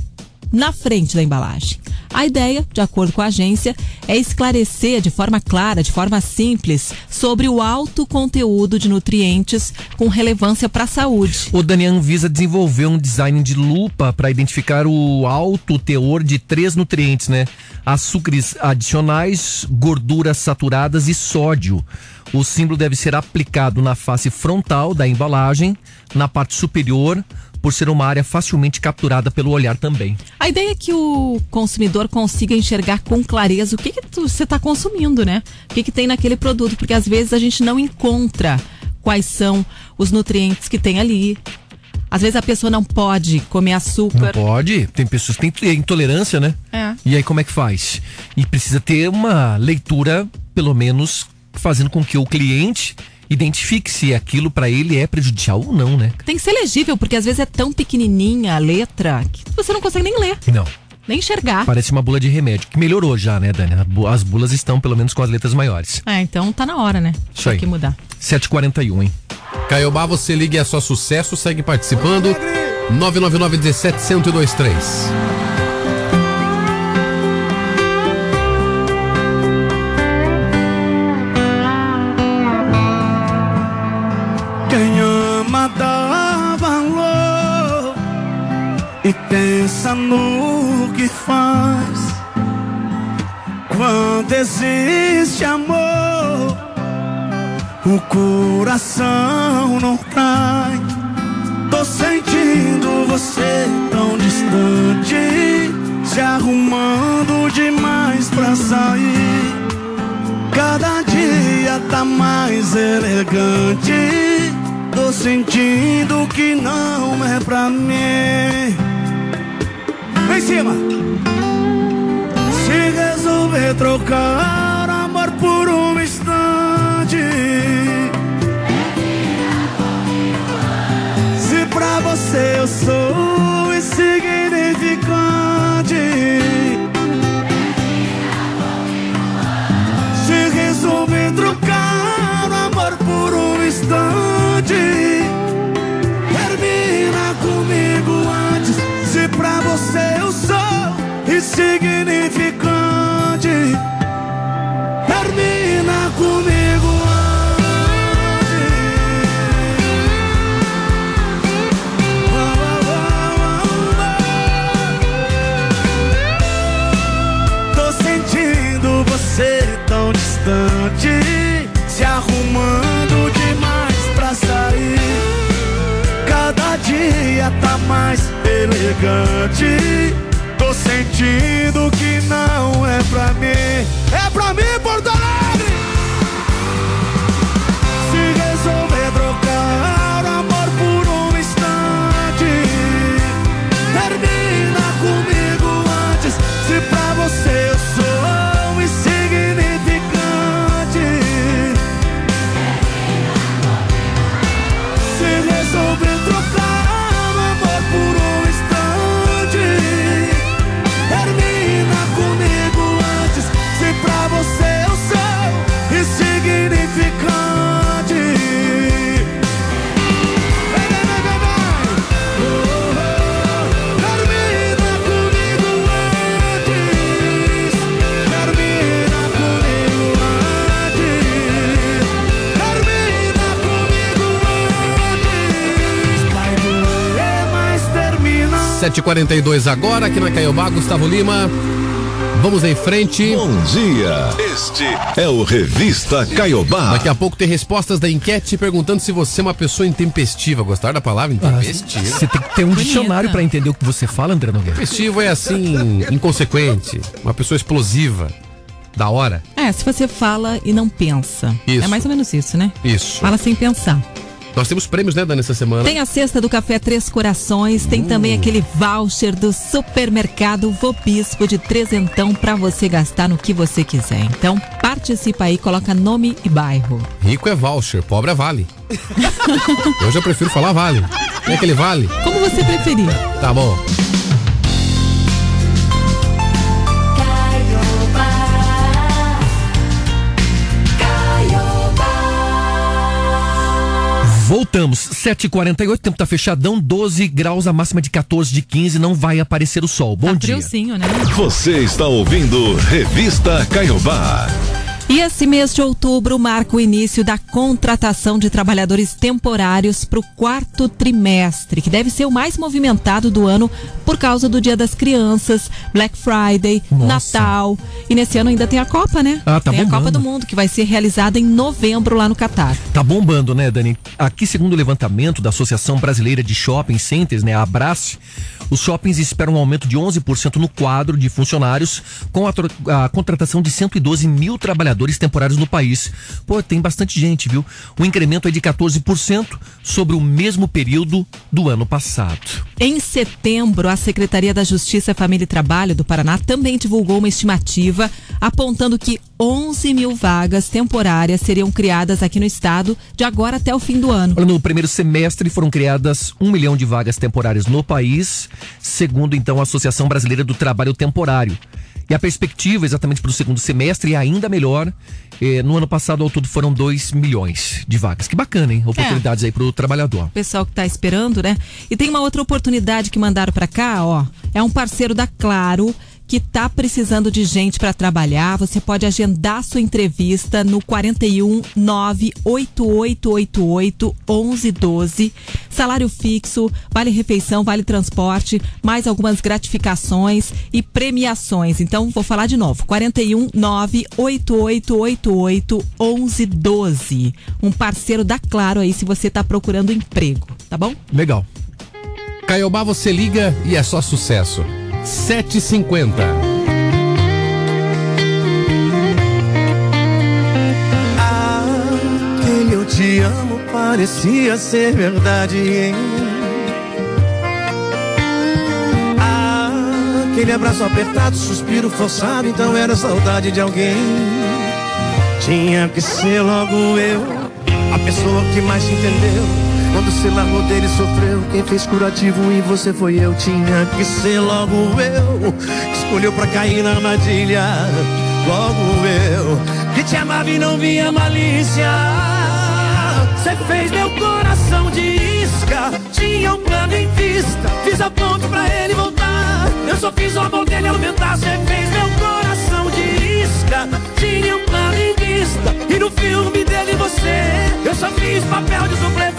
na frente da embalagem. A ideia, de acordo com a agência, é esclarecer de forma clara, de forma simples, sobre o alto conteúdo de nutrientes com relevância para a saúde. O Dani a Anvisa desenvolveu um design de lupa para identificar o alto teor de três nutrientes, né? Açúcares adicionais, gorduras saturadas e sódio. O símbolo deve ser aplicado na face frontal da embalagem, na parte superior, por ser uma área facilmente capturada pelo olhar também. A ideia é que o consumidor consiga enxergar com clareza o que, que você está consumindo, né? O que, que tem naquele produto, porque às vezes a gente não encontra quais são os nutrientes que tem ali. Às vezes a pessoa não pode comer Não açúcar. pode, tem pessoas que têm intolerância, né? É. E aí como é que faz? E precisa ter uma leitura, pelo menos, fazendo com que o cliente identifique se aquilo para ele é prejudicial ou não, né? Tem que ser legível, porque às vezes é tão pequenininha a letra que você não consegue nem ler, Não. nem enxergar. Parece uma bula de remédio, que melhorou já, né, Dani? As bulas estão pelo menos com as letras maiores. É, então tá na hora, né? Isso Tem aí. que mudar. 7h41, hein? Caiobá, você liga e é só sucesso. Segue participando. 999 17 1023. E pensa no que faz. Quando existe amor, o coração não cai. Tô sentindo você tão distante, se arrumando demais pra sair. Cada dia tá mais elegante. Tô sentindo que não é pra mim. Em cima. Se resolver trocar elegante. Tô sentindo que não é pra mim. 7:42 agora aqui na Caiobá, Gustavo Lima. Vamos em frente. Bom dia. Este é o Revista Caiobá. Daqui a pouco tem respostas da enquete perguntando se você é uma pessoa intempestiva. Gostaram da palavra intempestiva? Ah, você tem que ter um dicionário para entender o que você fala, André Nogueira. Intempestivo é assim, inconsequente, uma pessoa explosiva. Da hora? É, se você fala e não pensa. É isso. É mais ou menos isso, né? Isso. Fala sem pensar. Nós temos prêmios, né, Dani, essa semana? Tem a cesta do Café Três Corações, tem também aquele voucher do supermercado Vobispo de trezentão pra você gastar no que você quiser. Então, participa aí, coloca nome e bairro. Rico é voucher, pobre é vale. Eu já prefiro falar vale. Tem aquele vale? Como você preferir. Tá bom. Voltamos, 7h48, tempo tá fechadão, 12 graus, a máxima de 14, de 15, não vai aparecer o sol. Bom tá dia. friozinho, né? Você está ouvindo Revista Caiobá. E esse mês de outubro marca o início da contratação de trabalhadores temporários para o quarto trimestre, que deve ser o mais movimentado do ano por causa do Dia das Crianças, Black Friday, Nossa. Natal. E nesse ano ainda tem a Copa, né? Ah, tá tem a bombando. Copa do Mundo, que vai ser realizada em novembro lá no Catar. Tá bombando, né, Dani? Aqui, segundo o levantamento da Associação Brasileira de Shopping Centers, né, a Abrace, os shoppings esperam um aumento de 11% no quadro de funcionários, com a, a contratação de 112 mil trabalhadores temporários no país. Pô, tem bastante gente, viu? O incremento é de 14% sobre o mesmo período do ano passado. Em setembro, a Secretaria da Justiça, Família e Trabalho do Paraná também divulgou uma estimativa apontando que 11 mil vagas temporárias seriam criadas aqui no estado de agora até o fim do ano. Olha, No primeiro semestre foram criadas um milhão de vagas temporárias no país, segundo então a Associação Brasileira do Trabalho Temporário. E a perspectiva exatamente para o segundo semestre é ainda melhor. Eh, no ano passado, ao todo, foram 2 milhões de vagas. Que bacana, hein? Oportunidades aí para o trabalhador. pessoal que está esperando, né? E tem uma outra oportunidade que mandaram para cá, ó. É um parceiro da Claro que tá precisando de gente para trabalhar. Você pode agendar sua entrevista no 41 98888 1112. Salário fixo, vale refeição, vale transporte, mais algumas gratificações e premiações. Então, vou falar de novo. 41 98888 1112. Um parceiro da Claro aí se você tá procurando emprego, tá bom? Legal. Caiobá, você liga e é só sucesso. 7h50. Aquele eu te amo parecia ser verdade. Hein? Ah, aquele abraço apertado, suspiro forçado, então era saudade de alguém. Tinha que ser logo eu, a pessoa que mais entendeu quando se largou dele sofreu, quem fez curativo em você foi eu. Tinha que ser logo eu, que escolheu pra cair na armadilha. Logo eu, que te amava e não via malícia. Você fez meu coração de isca, tinha um plano em vista. Fiz a ponte pra ele voltar. Eu só fiz o amor dele aumentar. Você fez meu coração de isca, tinha um plano em vista. E no filme dele você, eu só fiz papel de dublê.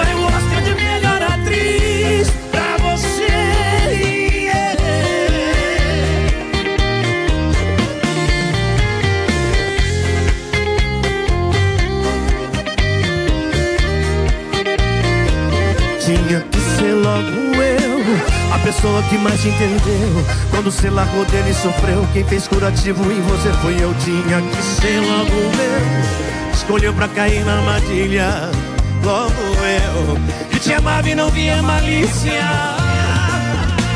Tinha que ser logo eu, a pessoa que mais te entendeu. Quando você largou dele sofreu, quem fez curativo em você foi eu. Tinha que ser logo eu, escolheu pra cair na armadilha. Logo eu, que te amava e não via malícia.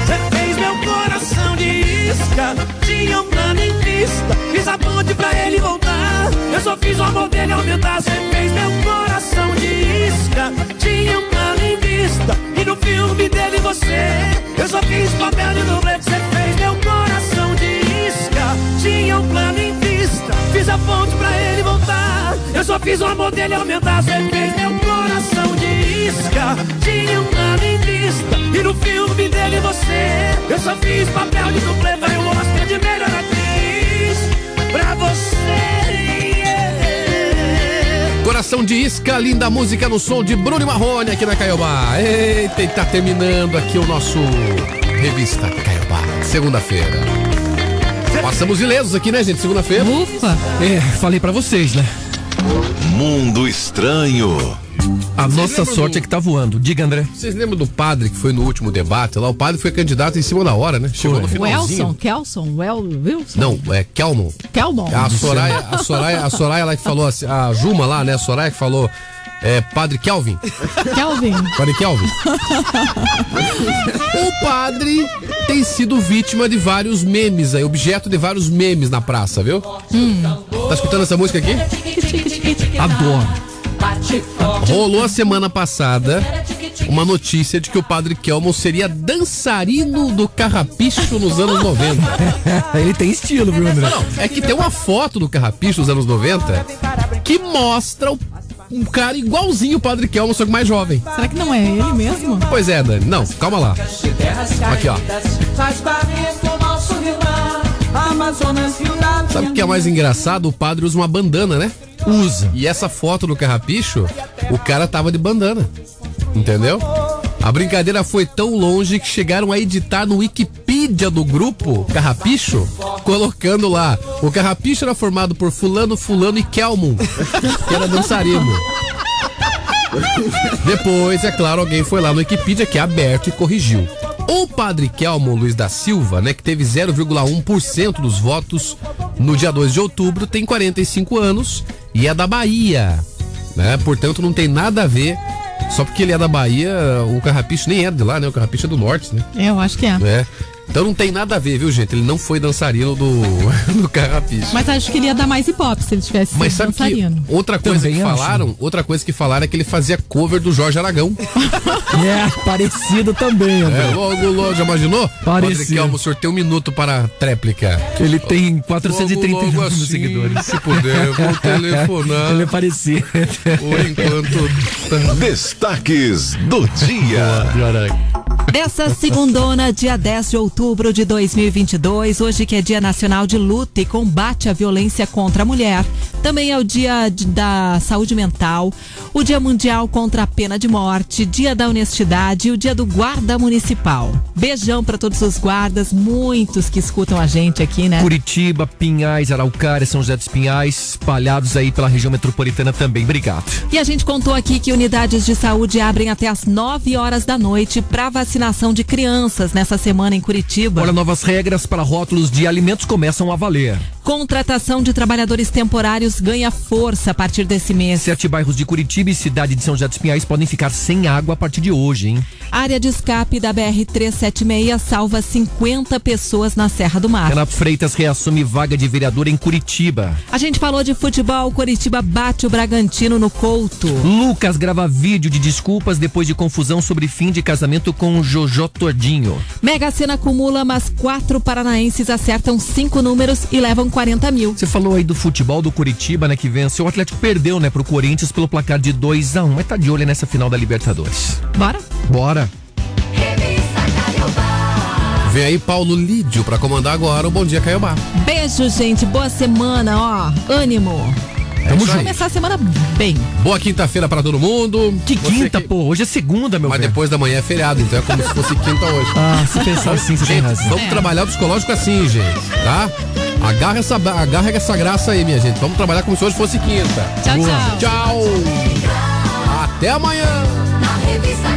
Você fez meu coração de isca, tinha um plano em vista. Fiz a ponte pra ele voltar. Eu só fiz o amor dele aumentar. Você fez meu coração de isca, tinha um plano em vista. E no filme dele você, eu só fiz papel de dublê. Você fez meu coração de isca, tinha um plano em vista. Fiz a ponte pra ele voltar. Eu só fiz o amor dele aumentar. Você fez meu coração de isca, tinha um plano em vista. E no filme dele você, eu só fiz papel de dublê. Vai o Oscar de melhor atriz pra você. yeah. Coração de isca, linda música no som de Bruno e Marrone aqui na Caiobá. Eita, e tá terminando aqui o nosso Revista Caiobá, segunda-feira. Passamos ilesos aqui, né, gente? Segunda-feira. Ufa! É, falei pra vocês, né? Mundo estranho. A Vocês nossa sorte do- é que tá voando. Diga, André. Vocês lembram do padre que foi no último debate lá? O padre foi candidato em cima da hora, né? Chegou no finalzinho. Welson, Kelson, Well, Wilson. Não, é Kelmon. Kelmon. A Soraya, a Soraya, a Soraya lá que falou assim, a Juma lá, né? A Soraya que falou, é, Padre Kelvin. Kelvin. Padre Kelvin. O padre tem sido vítima de vários memes aí, objeto de vários memes na praça, viu? Tá escutando essa música aqui? Adoro. Rolou a semana passada uma notícia de que o padre Kelmon seria dançarino do carrapicho nos anos 90. Ele tem estilo, viu, André? Não, é que tem uma foto do carrapicho dos anos 90 que mostra o- um cara igualzinho o padre Kelmon, só que mais jovem. Será que não é ele mesmo? Pois é, Dani. Não, calma lá. Aqui, ó. Sabe o que é mais engraçado? O padre usa uma bandana, né? Usa. E essa foto do carrapicho, o cara tava de bandana. Entendeu? A brincadeira foi tão longe que chegaram a editar no Wikipedia do grupo Carrapicho, colocando lá: o Carrapicho era formado por Fulano, Fulano e Kelmon, que era dançarino. Depois, é claro, alguém foi lá no Wikipedia, que é aberto, e corrigiu. O padre Kelmon Luiz da Silva, né, que teve 0,1% dos votos no dia 2 de outubro, tem 45 anos e é da Bahia, né? Portanto, não tem nada a ver. Só porque ele é da Bahia, o Carrapicho nem é de lá, né? O Carrapicho é do norte, né? Eu acho que é. É. Então não tem nada a ver, viu, gente? Ele não foi dançarino do, do Carrapicho. Mas acho que ele ia dar mais hip hop se ele tivesse Mas sido sabe que dançarino. outra coisa Também que acho. falaram, outra coisa que falaram é que ele fazia cover do Jorge Aragão. É, parecido também, André. É, logo, logo, já imaginou? Parecido. Padre Kelmo, o senhor tem um minuto para a tréplica. Ele tem 439 Logo, logo mil assim, seguidores. Se puder, eu vou telefonar. Ele é parecido. Por enquanto. Destaques do dia. Dessa segundona, dia 10 de outubro de 2022, hoje que é Dia Nacional de Luta e Combate à Violência contra a Mulher. Também é o Dia da Saúde Mental, o Dia Mundial contra a Pena de Morte, Dia da Honestidade e o Dia do Guarda Municipal. Beijão para todos os guardas, muitos que escutam a gente aqui, né? Curitiba, Pinhais, Araucária, São José dos Pinhais, espalhados aí pela região metropolitana também. Obrigado. E a gente contou aqui que unidades de saúde abrem até às 9 horas da noite para vacinação de crianças nessa semana em Curitiba. Olha, novas regras para rótulos de alimentos começam a valer. Contratação de trabalhadores temporários ganha força a partir desse mês. Sete bairros de Curitiba e cidade de São José dos Pinhais podem ficar sem água a partir de hoje, hein? Área de escape da BR-376 salva 50 pessoas na Serra do Mar. Renato Freitas reassume vaga de vereador em Curitiba. A gente falou de futebol, Curitiba bate o Bragantino no Couto. Lucas grava vídeo de desculpas depois de confusão sobre fim de casamento com Jojo Tordinho. Mega Sena acumula, mas quatro paranaenses acertam cinco números e levam 40 mil. Você falou aí do futebol do Curitiba, né, que venceu. O Atlético perdeu, né, pro Corinthians pelo placar de 2 a 1 Mas tá de olho nessa final da Libertadores. Bora? Bora. Vem aí Paulo Lídio pra comandar agora o Bom Dia Caiobá. Beijo, gente. Boa semana, ó. Ânimo. Tamo Vamos junto. começar a semana bem. Boa quinta-feira pra todo mundo. Que quinta, pô. Hoje é segunda, meu Mas velho. depois da manhã é feriado, então é como se fosse quinta hoje. Ah, se pensar assim, você tem gente, razão. Vamos trabalhar o psicológico assim, gente, tá? Agarra essa, agarra essa graça aí, minha gente. Vamos trabalhar como se hoje fosse quinta. Tchau, Boa. tchau. Tchau. Até amanhã. Na revista